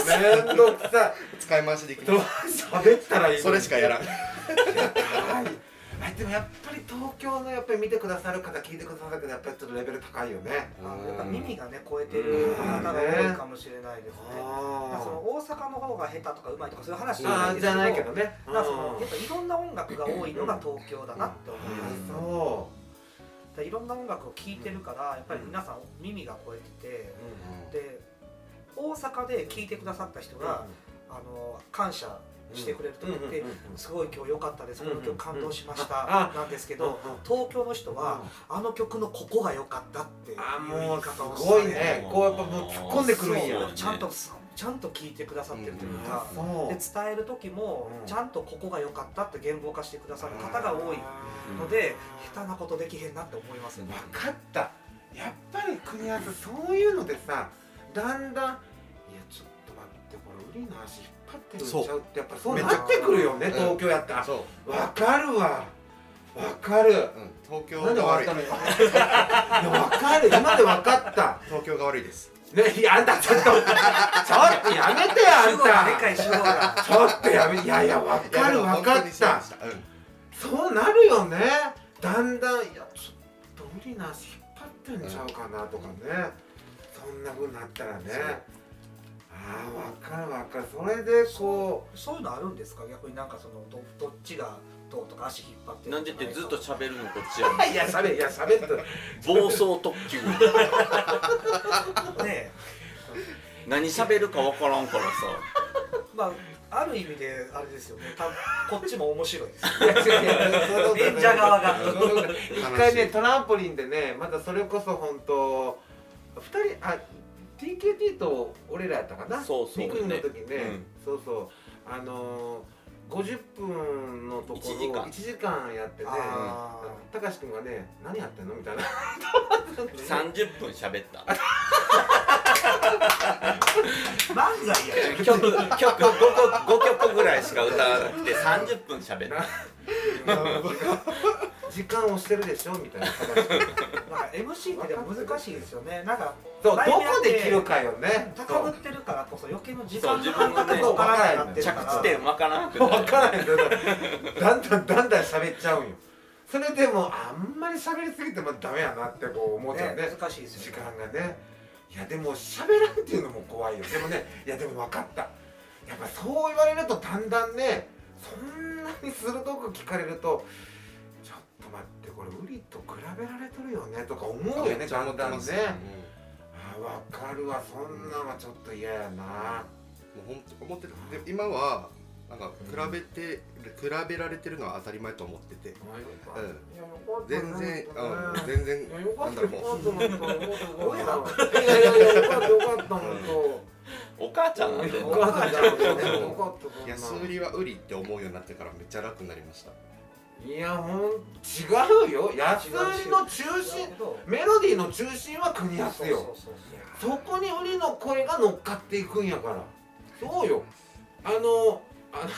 めんどくさい。使い回しできどうます喋ったらいいのそれしかやらん。はい。あでもやっぱり東京のやっぱり見てくださる方聞いてくださる方やっぱりちょっとレベル高いよね。あやっぱ耳がね超えてる方が多いかもしれないで。すねまあその大阪の方が下手とかうまいとかそういう話じゃないんですけどあーじゃないけどねだからそのやっぱいろんな音楽が多いのが東京だなって思います、うん。そだからいろんな音楽を聴いてるからやっぱり皆さん耳が超えててうで大阪で聴いてくださった人が、あの感謝してくれる時って、すごい今日良かったです、この曲感動しました、あなんですけど、東京の人は、あの曲のここが良かったっていうあ言もいう方をすごいね。こうやっぱもう突っ込んでくるんや。ちゃんとちゃんと聞いてくださってるというか、で伝える時も、うん。ちゃんとここが良かったって言語化してくださる方が多いので、下手なことできへんなって思いますよね。分かった。やっぱり国安そういうのでさだんだんいやちょっと待ってこれウリの足引っ張ってるんちゃうってやっぱそうなってくるよね。東京やったら。そう、分かるわ。分かる。うん、東京なんでが悪い終わったのよ。いや分かる。今で分かった。東京が悪いですねいやあんたちょっとちょっとやめてよあんた。ちょっとやめいやいや分かる分かった。うん。そうなるよね。だんだんいやちょっと無理な足引っ張ってんちゃうかなとかね、そんな風になったらね。ああ分かる分かる。それでこそういうのあるんですか？逆になんかそのどどっちがどうとか足引っ張ってるなんでってずっとゃ喋るのこっちやう いやしゃべいやしゃべって。暴走特急。ね何喋るかわからんからさ。まあある意味であれですよね。たこっちも面白いです。演者側が。一回ねトランポリンでねまだそれこそ本当二人あ TKT と俺らやったかな？そうそう。2組の時ね、うん。そうそう。あのー、50分のところ1時間。1時間やってねあたかし君がね何やってんの？みたいな。30分喋った 漫才やね曲曲 5, 5曲ぐらいしか歌わなくて30分喋った時間をしてるでしょ？みたいな形でなんか MC ってでも難しいですよね。なんかそうどこで切るかよね。高ぶってるからこそ余計の時間の感覚がわからないてる着から。地点わからなく分なる。からへんけどだんだんだんだん喋っちゃうんよ。それでもあんまり喋りすぎてもダメやなってこう思っちゃうね。ね難しいです時よね。間がねいやでも喋らんっていうのも怖いよ。でもねいやでも分かった。やっぱそう言われるとだんだんねそんなに鋭く聞かれるとちょっと待ってこれウリと比べられとるよねとか思うよねだんだんね。あ分かるわそんなんはちょっと嫌やな。もう本当思ってるで今はなんか比べて、比べられてるのは当たり前と思ってて、うん、全然、うん、全然いやよかなんだろう。もういやいやいやよかったよかった本お母ちゃんなん当でお母さんじゃなくてよかったそんな安売りは売りって思うようになってからめっちゃ楽になりましたいやほん違うよ安売りの中心メロディーの中心は国安よそこに売りの声が乗っかっていくんやからそうよあのあの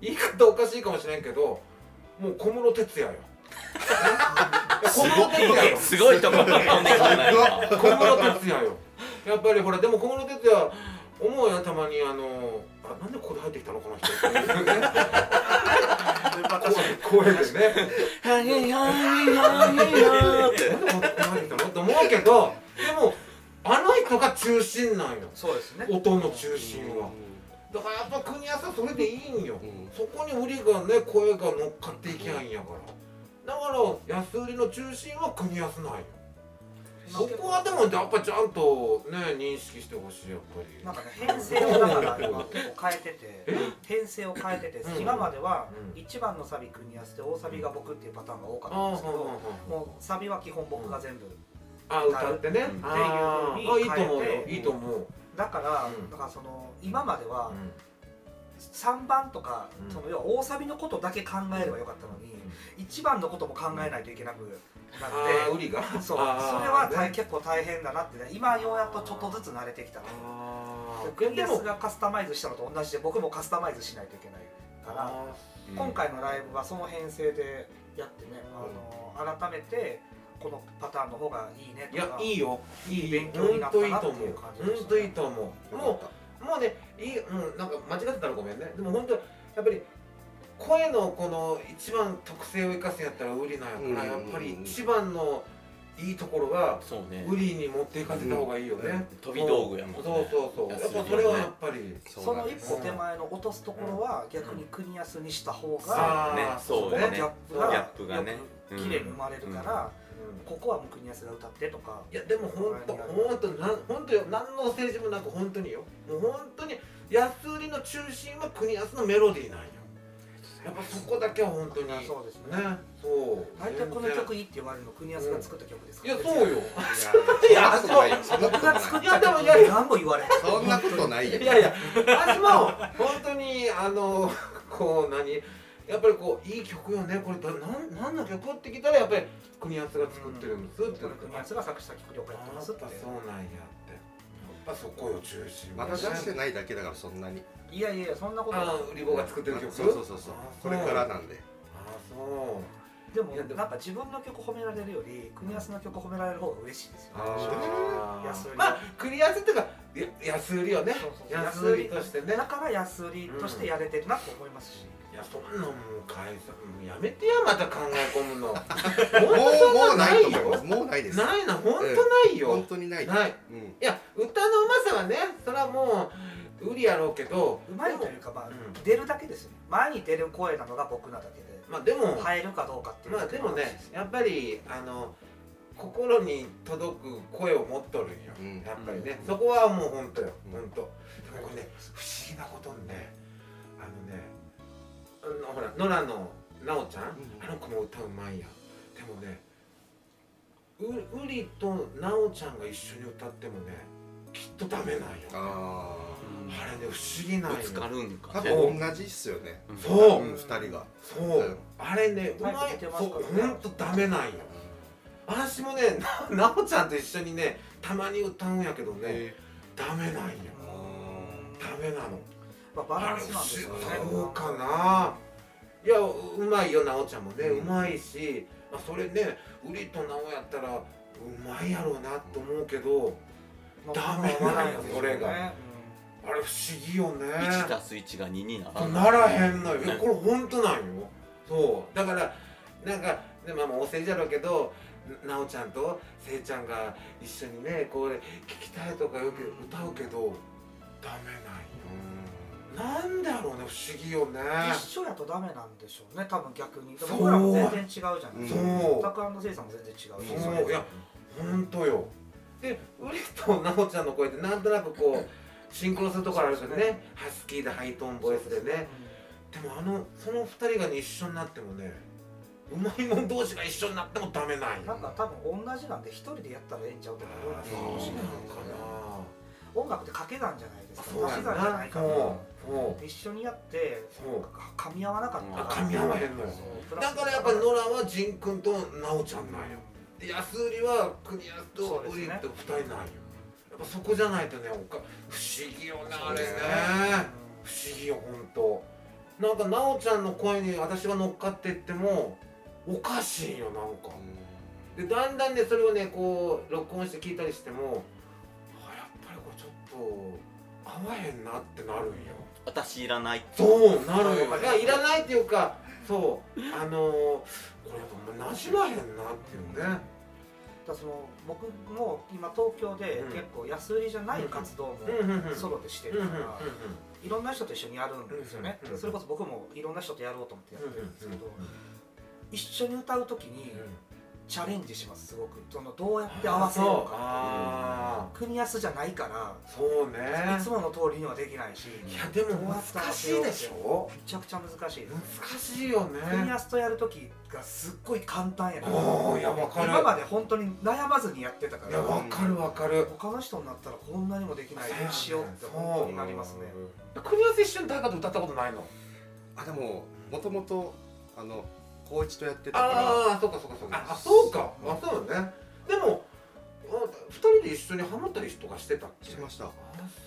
言い方おかしいかもしれんけどもう小室哲哉よ。小室哲哉よ。すごいとこ飛んできたな今小室哲哉よ。やっぱりほらでも小室哲哉思うやんたまにあのあなんでここで入ってきたのこの人。っていうね声でね。はいはいはいはいってなんでここで入ってきたの？って思うけどでもあの人が中心なんよ。そうですね。音の中心はだからやっぱ国安はそれでいいんよ。うん。そこに売りがね声が乗っかっていきゃいいんやから。だから安売りの中心は国安なんよ。そこはでもやっぱちゃんとね認識してほしいやっぱり。なんかね編成をだから今結構変えてて。え？編成を変えててうん。今まではうん。1番のサビ国安で大サビが僕っていうパターンが多かったんですけどはもうサビは基本僕が全部あはあ歌ってね。うん。あーあいいと思うよ。変えて。いいと思うだからうん。だからその今まではうん。3番とかうん。その要は大サビのことだけ考えればよかったのに1番のことも考えないといけなくなあってー売りが。そう。それは大ね。結構大変だなってね今ようやっとちょっとずつ慣れてきたあー。クリアスがカスタマイズしたのと同じで僕もカスタマイズしないといけないからあ今回のライブはその編成でやってね、あの改めてこのパターンの方がいいねーいとか。やいいよ。いい勉強になったなっていう本当いいと思う。感じでした本当いいと思う。もうもうねいいうんなんか間違ってたらごめんね。でも本当やっぱり声のこの一番特性を生かすんやったらウリなんやから、うんやっぱり一番のいいところはそうね。ウリに持っていかせた方がいいよね、うん飛び道具やもんね。そうそうそう。やっぱそれはやっぱり。その一歩手前の落とすところは逆に国安にした方が、あね。ーそうだねこのギャップがギャップがね。よく綺麗に生まれるから、うんここはもう国安が歌ってとか。いやでも本当本当なん本当よ。何の政治もなく本当によ。もう本当に安売りの中心は国安のメロディーなんよ。やっぱそこだけは本当に。ねそうですね。そう。大体この曲いいって言われるの国安が作った曲ですから、いやそうよ。いやそんなことないよ。そんなことない僕が作った曲もいやいや何も言われないそんなことないよ。いやいや私も本当にあのこう何やっぱりこういい曲よね。これだなん何の曲って聞いたらやっぱり国安が作ってるんですって。言ってこれ国安が作詞作曲了解やってますって。そうなんやって。やっぱそこよ中心まだ出してないだけだからそんなに。いやいやそんなことあない。の売り子が作ってる曲。そうそうそうそう。あこれからなんで。あそう。でもなんか自分の曲褒められるより国安の曲褒められる方が嬉しいですよ。あー。安売り。まあ栗安っていうかや安売りよね。安売りとしてね。だから安売りとしてやれてるなと思いますし、いやそんなもう解散もうやめてやまた考え込むの。もうもうないと思いよ。ますもうないです。ないな本当ないよ、本当にない。ない。うん。いや歌のうまさはねそれはもう売りやろうけどうまいというか、まあうん。出るだけですよね。前に出る声なのが僕なだけでまあでも入るかどうかっていうまあでもねやっぱりあの心に届く声を持っとるんよ、うん。やっぱりね、うん。そこはもう本当よ、うん。本当。でもこれね不思議なことにねあのねほら野良の奈緒ちゃん、あの子も歌うまいやん。でもねううりと奈緒ちゃんが一緒に歌ってもねきっとダメなんよ。ああれね不思議なんよ。ぶつかるんあか多分同じっすよね。うんそう。うん二人が。そう、うん。あれねうまい。そうほんとダメなんよ。私もねな奈緒ちゃんと一緒にねたまに歌うんやけどねえ。ダメなんよ。ダメなのまあ、バランスなんですよね。そうかな。いやうまいよ奈緒ちゃんもね、うん。うまいしまあ、それねウリとナオやったらうまいやろうなと思うけどダメなんよそれがあれ不思議よね。1たす1が2にならならへんのよ。これ本当なんよ。そう。だからなんかでまあもうお世辞じゃろうけどなおちゃんとせいちゃんが一緒にねこう聞きたいとかよく歌うけどダメなんよなんだろうね不思議よね。一緒やとダメなんでしょうね多分逆に。僕らも全然違うじゃないですか。そう。タクせいさんも全然違うし。そう。いや本当よ。でウリとなおちゃんの声ってなんとなくこうシンクロするところあるけどね。ハスキーでハイトーンボイスでね。でもあのその二人がね一緒になってもねうまいもん同士が一緒になってもダメなんよ。なんか多分同じなんで一人でやったらええんちゃうとかいろいろそうなのかな。音楽って掛け算じゃないですか。足し算じゃなないから。そうそう一緒にやってそう噛み合わなかった噛み合わへんのよ。だからやっぱりノラはジン君とナオちゃんなんよ。で安売りは国安とウリって二人なんよ。やっぱそこじゃないとねおか不思議よね。あれね。不思議よほんと。なんか奈緒ちゃんの声に私が乗っかっていってもおかしいよなんか。でだんだんねそれをねこう録音して聞いたりしてもあやっぱりこれちょっと合わへんなってなるんよ私いらないそうなるよいやいらないっていうかそうあのー、これやっぱなじまへんなっていうね。だその僕も今東京でうん。結構安売りじゃない活動もソロでしてるからいろんな人と一緒にやるんですよね。それこそ僕もいろんな人とやろうと思ってやってるんですけどうん。一緒に歌う時にうんチャレンジしますすごく。そのどうやって合わせようかあ国安じゃないからーそうね。いつもの通りにはできないしいやでも難しいでしょ？めちゃくちゃ難しい難しいよね。国安とやる時がすっごい簡単やかる。今まで本当に悩まずにやってたかいやらわかるわかる。他の人になったらこんなにもできないどうしようって本当になりますね。国安一緒に大河で歌ったことないの？あでももともとあの高一とやってたから。ああそうかそうかそうか。あそうか。あそうね。でもあ二人で一緒にハモったりとかしてたっけ？しました。あ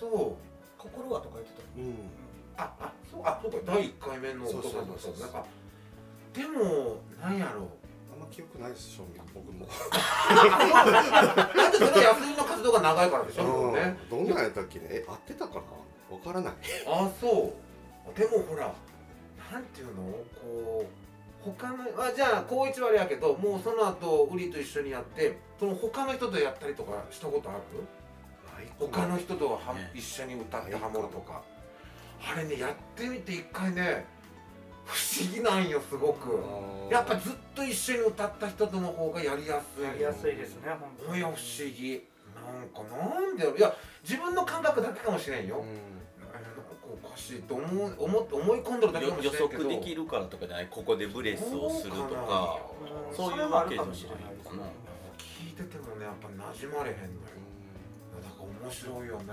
そう。心はとか言ってたうん。ああそうあそうか。第一回目のそうそうそう。子ねあでもなんやろう。あんま記憶ないです正味僕も。だってそれは安井の活動が長いからでしょ？うん。ね。どんなんやったっけね？え合ってたかな？わからない。あそう。でもほらなんていうの？こう他のあじゃあ高一はあれやけどもうその後ウリと一緒にやってその他の人とやったりとかしたことある？他の人とはね。一緒に歌ってハモるとか。あれねやってみて一回ね不思議なんよすごく。やっぱずっと一緒に歌った人との方がやりやすい。やりやすいですね本いや不思議。なんかなんでやろいや自分の感覚だけかもしれんよ、うんしいと思う思思い込んでるだけかもし予れんけど。測できるからとかじゃない？ここでブレスをするとか。当そういうわけじゃないもしれないですかな。聞いててもねやっぱ馴染まれへんのよ。だから面白いよね。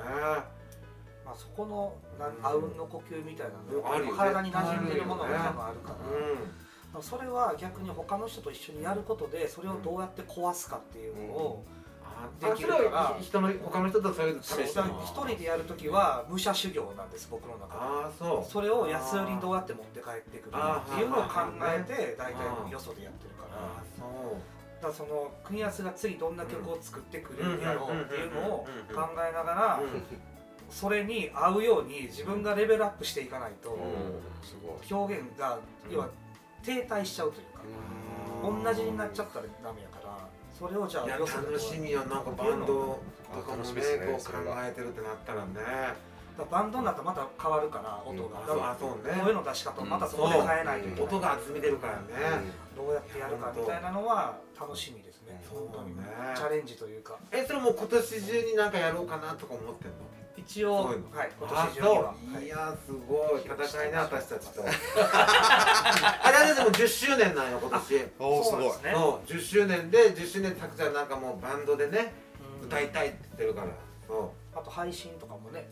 まあそこのなうんあうんの呼吸みたいなのあるよ体に馴染んでるものが多分あるから。うん。それは逆に他の人と一緒にやることでそれをどうやって壊すかっていうのをあできるから。人の他の人とそういう試そうしてる一人でやるときは武者修行なんです僕の中で。ああそう。それを安売りにどうやって持って帰ってくるかっていうのを考えて大体よそでやってるから。だからその国安が次どんな曲を作ってくれるんやろうっていうのを考えながらそれに合うように自分がレベルアップしていかないとすごい表現が要は停滞しちゃうというか。同じになっちゃったらダメやそれをじゃいやあ楽しみよなんかバンドとかもねこう考えてるってなったらね。バンドになったらまた変わるから音が、うん。そうね。声の出し方をまたそこで変えないといけない、音が厚み出るからね。どうやってやるかみたいなのは楽しみですね。そうだね。チャレンジというか。えそれもう今年中になんかやろうかなとか思ってんの？一応。そういうの。はい。今あ年中には、そう。い。やすごい。戦いね私たちと。あれでも10周年なんよ今年。おおすごいそうですね。そう。10周年で10周年たくちゃんなんかもうバンドでねうん歌いたいって言ってるから。そう。あと配信とかもね。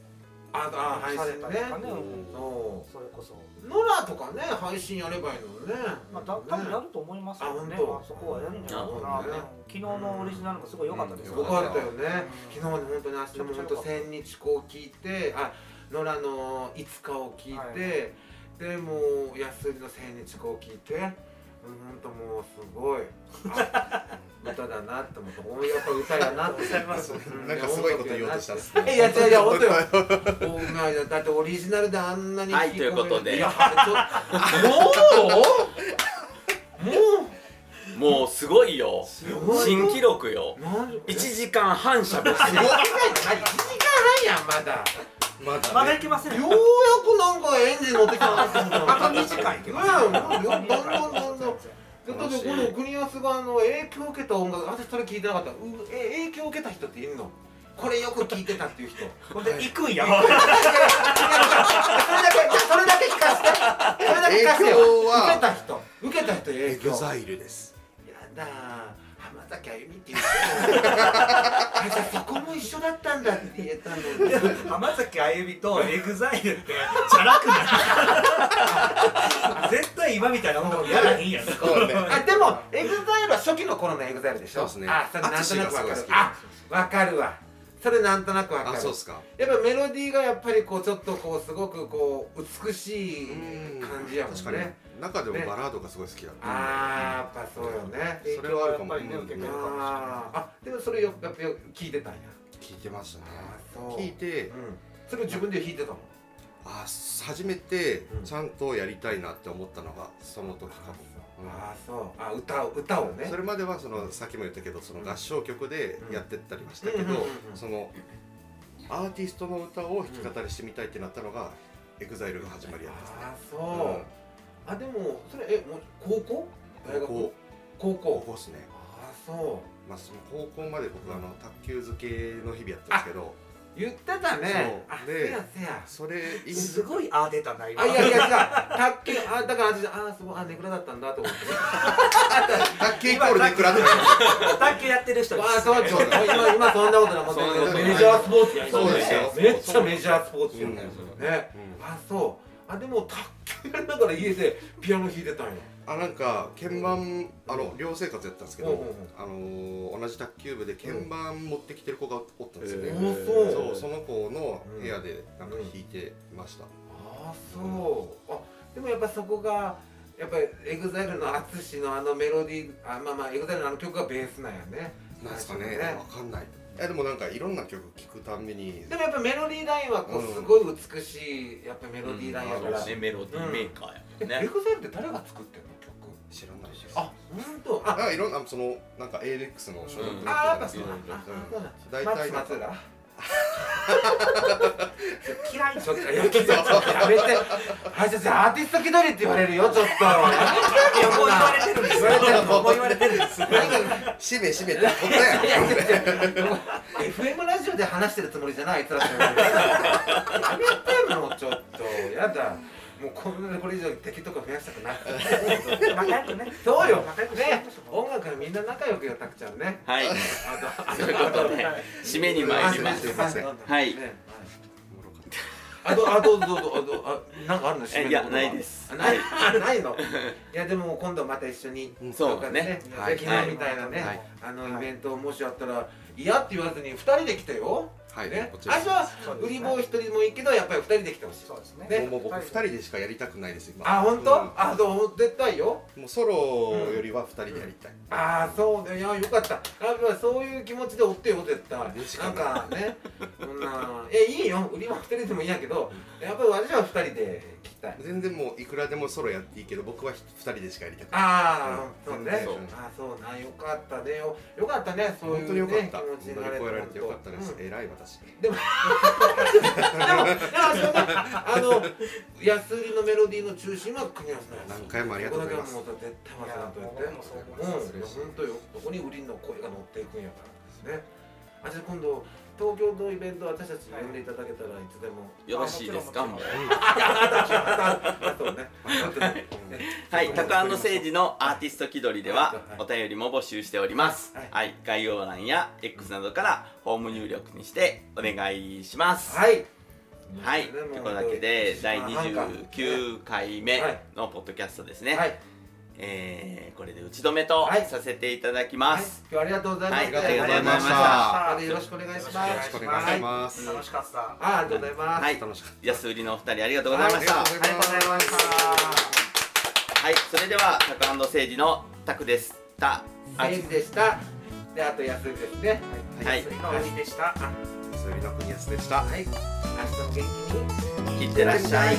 ああ配され信ねたりとかね、うん。そそれこそ、うノラとかね配信やればいいのね。まあ、だ多分やると思いますけどね。あ本当。あそこはやるんじゃないかな、昨日のオリジナルもすごい良かったですよよ、かったよね。うん。昨日ね本当に明日も本当千日子を聞いてあノラのいつかを聞いて、はいでもう安売りの千日子を聞いて本当もうすごい。あ歌だなって思っておやっぱ歌やなって。なんかすごいこと言おうとしたんですいやいやいや本当よ。お前だってオリジナルであんなにはいということで。いやちょもう？もう？もうすごいよ。ごい新記録よ。なん1時間半しゃべってすごい何1時間半やんまだ。まだまだねいけません。ようやくなんかエンジン乗ってきたなって思ったのあと2時間いけます。うんもうどんどんどんどんだってこの国安があの影響を受けた音楽私それ聞いてなかった。うえ影響を受けた人っているの？これよく聞いてたっていう人。ほんで行くんや。それだけそれだけ聞かせて。それだけ聞かせて受けた人。受けた人影響。ザイルです。やだ浜崎あゆみって言ってそこも一緒だったんだって。言えたのに浜崎あゆみと EXILEってチャラくない絶対今みたいなもんやらへんやん。そうね。あでも EXILEは初期の頃の EXILEでしょ。そうですね。あそれなんとなくわかる。淳がすごい好き。あわかるわそれなんとなくわかる。あそうっすか。やっぱメロディーがやっぱりこうちょっとこうすごくこう美しいうん感じやもん確か中でもバラードがすごい好きだったあーやっぱそうよね。影響はやっぱりね受けてるかも。しれないあでもそれよやっぱよ聞いてたんや。聞いてましたね。聞いて。うん。それを自分で弾いてたの？あ初めてうん。ちゃんとやりたいなって思ったのがその時かも、うんああそう。あ歌を歌をね。それまではそのさっきも言ったけどその合唱曲でやってったりはしたけど、そのアーティストの歌を弾き語りしてみたいってなったのが、 EXILE が始まりやったああんですそう、ね、あでもそれえもう高校？大学？高校。高高校校っすね、ああそう。まあ、その高校まで僕あの卓球漬けの日々やったんですけど言ってたね。あせそう。でやせやそれいすごいあー出たな今。あいやいや違う。卓球あだから私あすごいあネクラだったんだと思って。卓球イコールで食らって卓球やってる人あそうそう今今そんなことないもうそんなことないメジャースポーツやそうですよめっちゃメジャースポーツやね。うん。ねうん。あそう。あでも卓球やりながら家でピアノ弾いてたんやあなんか鍵盤あの寮生活やったんですけど、あのー同じ卓球部で鍵盤持ってきてる子がおったんですよね、そう。その子の部屋でなんか弾いてました、あそう。あでもやっぱそこがやっぱりエグザイルの淳のあのメロディーあまあまあ EXILEのあの曲がベースなんやね。なんですかね。最初わかんない。いやでもなんかいろんな曲聴くたんびに。でもやっぱメロディーラインはこうすごい美しいやっぱメロディーラインやから、ねメロディーメーカーやえね。エグザイルって誰が作ってんの？曲知らないです。あ本当？あ。あいろんなそのなんか ALEX の所属の人ああそうなんだ。大体松松浦 嫌いちょっとやめて。やめてはいじゃあアーティスト気取りって言われるよちょっと。もう言われてるん です。よ言われてるのもう言われてるんです。よしめしめってことやいやいやいや FM ラジオで話してるつもりじゃないあいつらってやめてもうちょっと。やだもうこんなこれ以上敵とか増やしたくない仲良くね。そうよ。仲良くね。音楽はみんな仲良くよたくちゃんね。はい。あとあということで。締めに参ります。はい。ねあどあどうぞどうぞ。あどあなんかあるの？締めのいやないです。あない？あないの？いやでも今度また一緒に。うんそうかでね。はい。昨日みたいなね、はい。あのイベントもしあったら嫌って言わずに二人で来てよ、はいね。こちら最初は売り棒一人もいいけどやっぱり二人で来てほしいそうですね。ね。もうもう僕二人でしかやりたくないです今。あ本当、うん。あどう絶対よ。もうソロよりは二人でやりたい、ああそうね。いやよかった。やっぱそういう気持ちで追ってよ絶対。嬉しかな。んかねそんなえいいよ。売り棒二人でもいいんやけどやっぱり私は二人で来たい。全然もういくらでもソロやっていいけど僕は二人でしかやりたくない。ああ、うん。そうね。そう。あーそうなよかったね。よよかったねそういう、ね、本当によかった、気持ちになられてよかったです、うん。偉い私でも、でも、でも、あの、安売りのメロディーの中心は国安なんですよ何回もありがとうございますここだけはもう絶対忘れんといて。うん、本当よ、ここに売りの声が乗っていくんやから。ね。あ、じゃ、今度、東京のイベント、私たち呼んでいただけたらいつでも。よろしいですかもうあとね。あとね。はい、タク誠治のアーティスト気取りではお便りも募集しておりますはい。はい、概要欄や X などからホーム入力にしてお願いします。はい。はい、ということだけで第あなんか29回目はいのポッドキャストですね。はい。えー、これで打ち止めとさせていただきます。はい、今日ありがとうございました。はい、ありがとうございました。したよろしくお願いします。よろしくお願いします。はい、楽しかった。あ、ありがとうございます。はい、楽しかった。安売りのお二人ありがとうございました。ありがとうございました。はい、それではタクアンドセージのタクでした。セージでした。で、あと安売りですね。はい、安売りの国でした。安売りの国安でした。はい、明日も元気に。いってらっしゃい。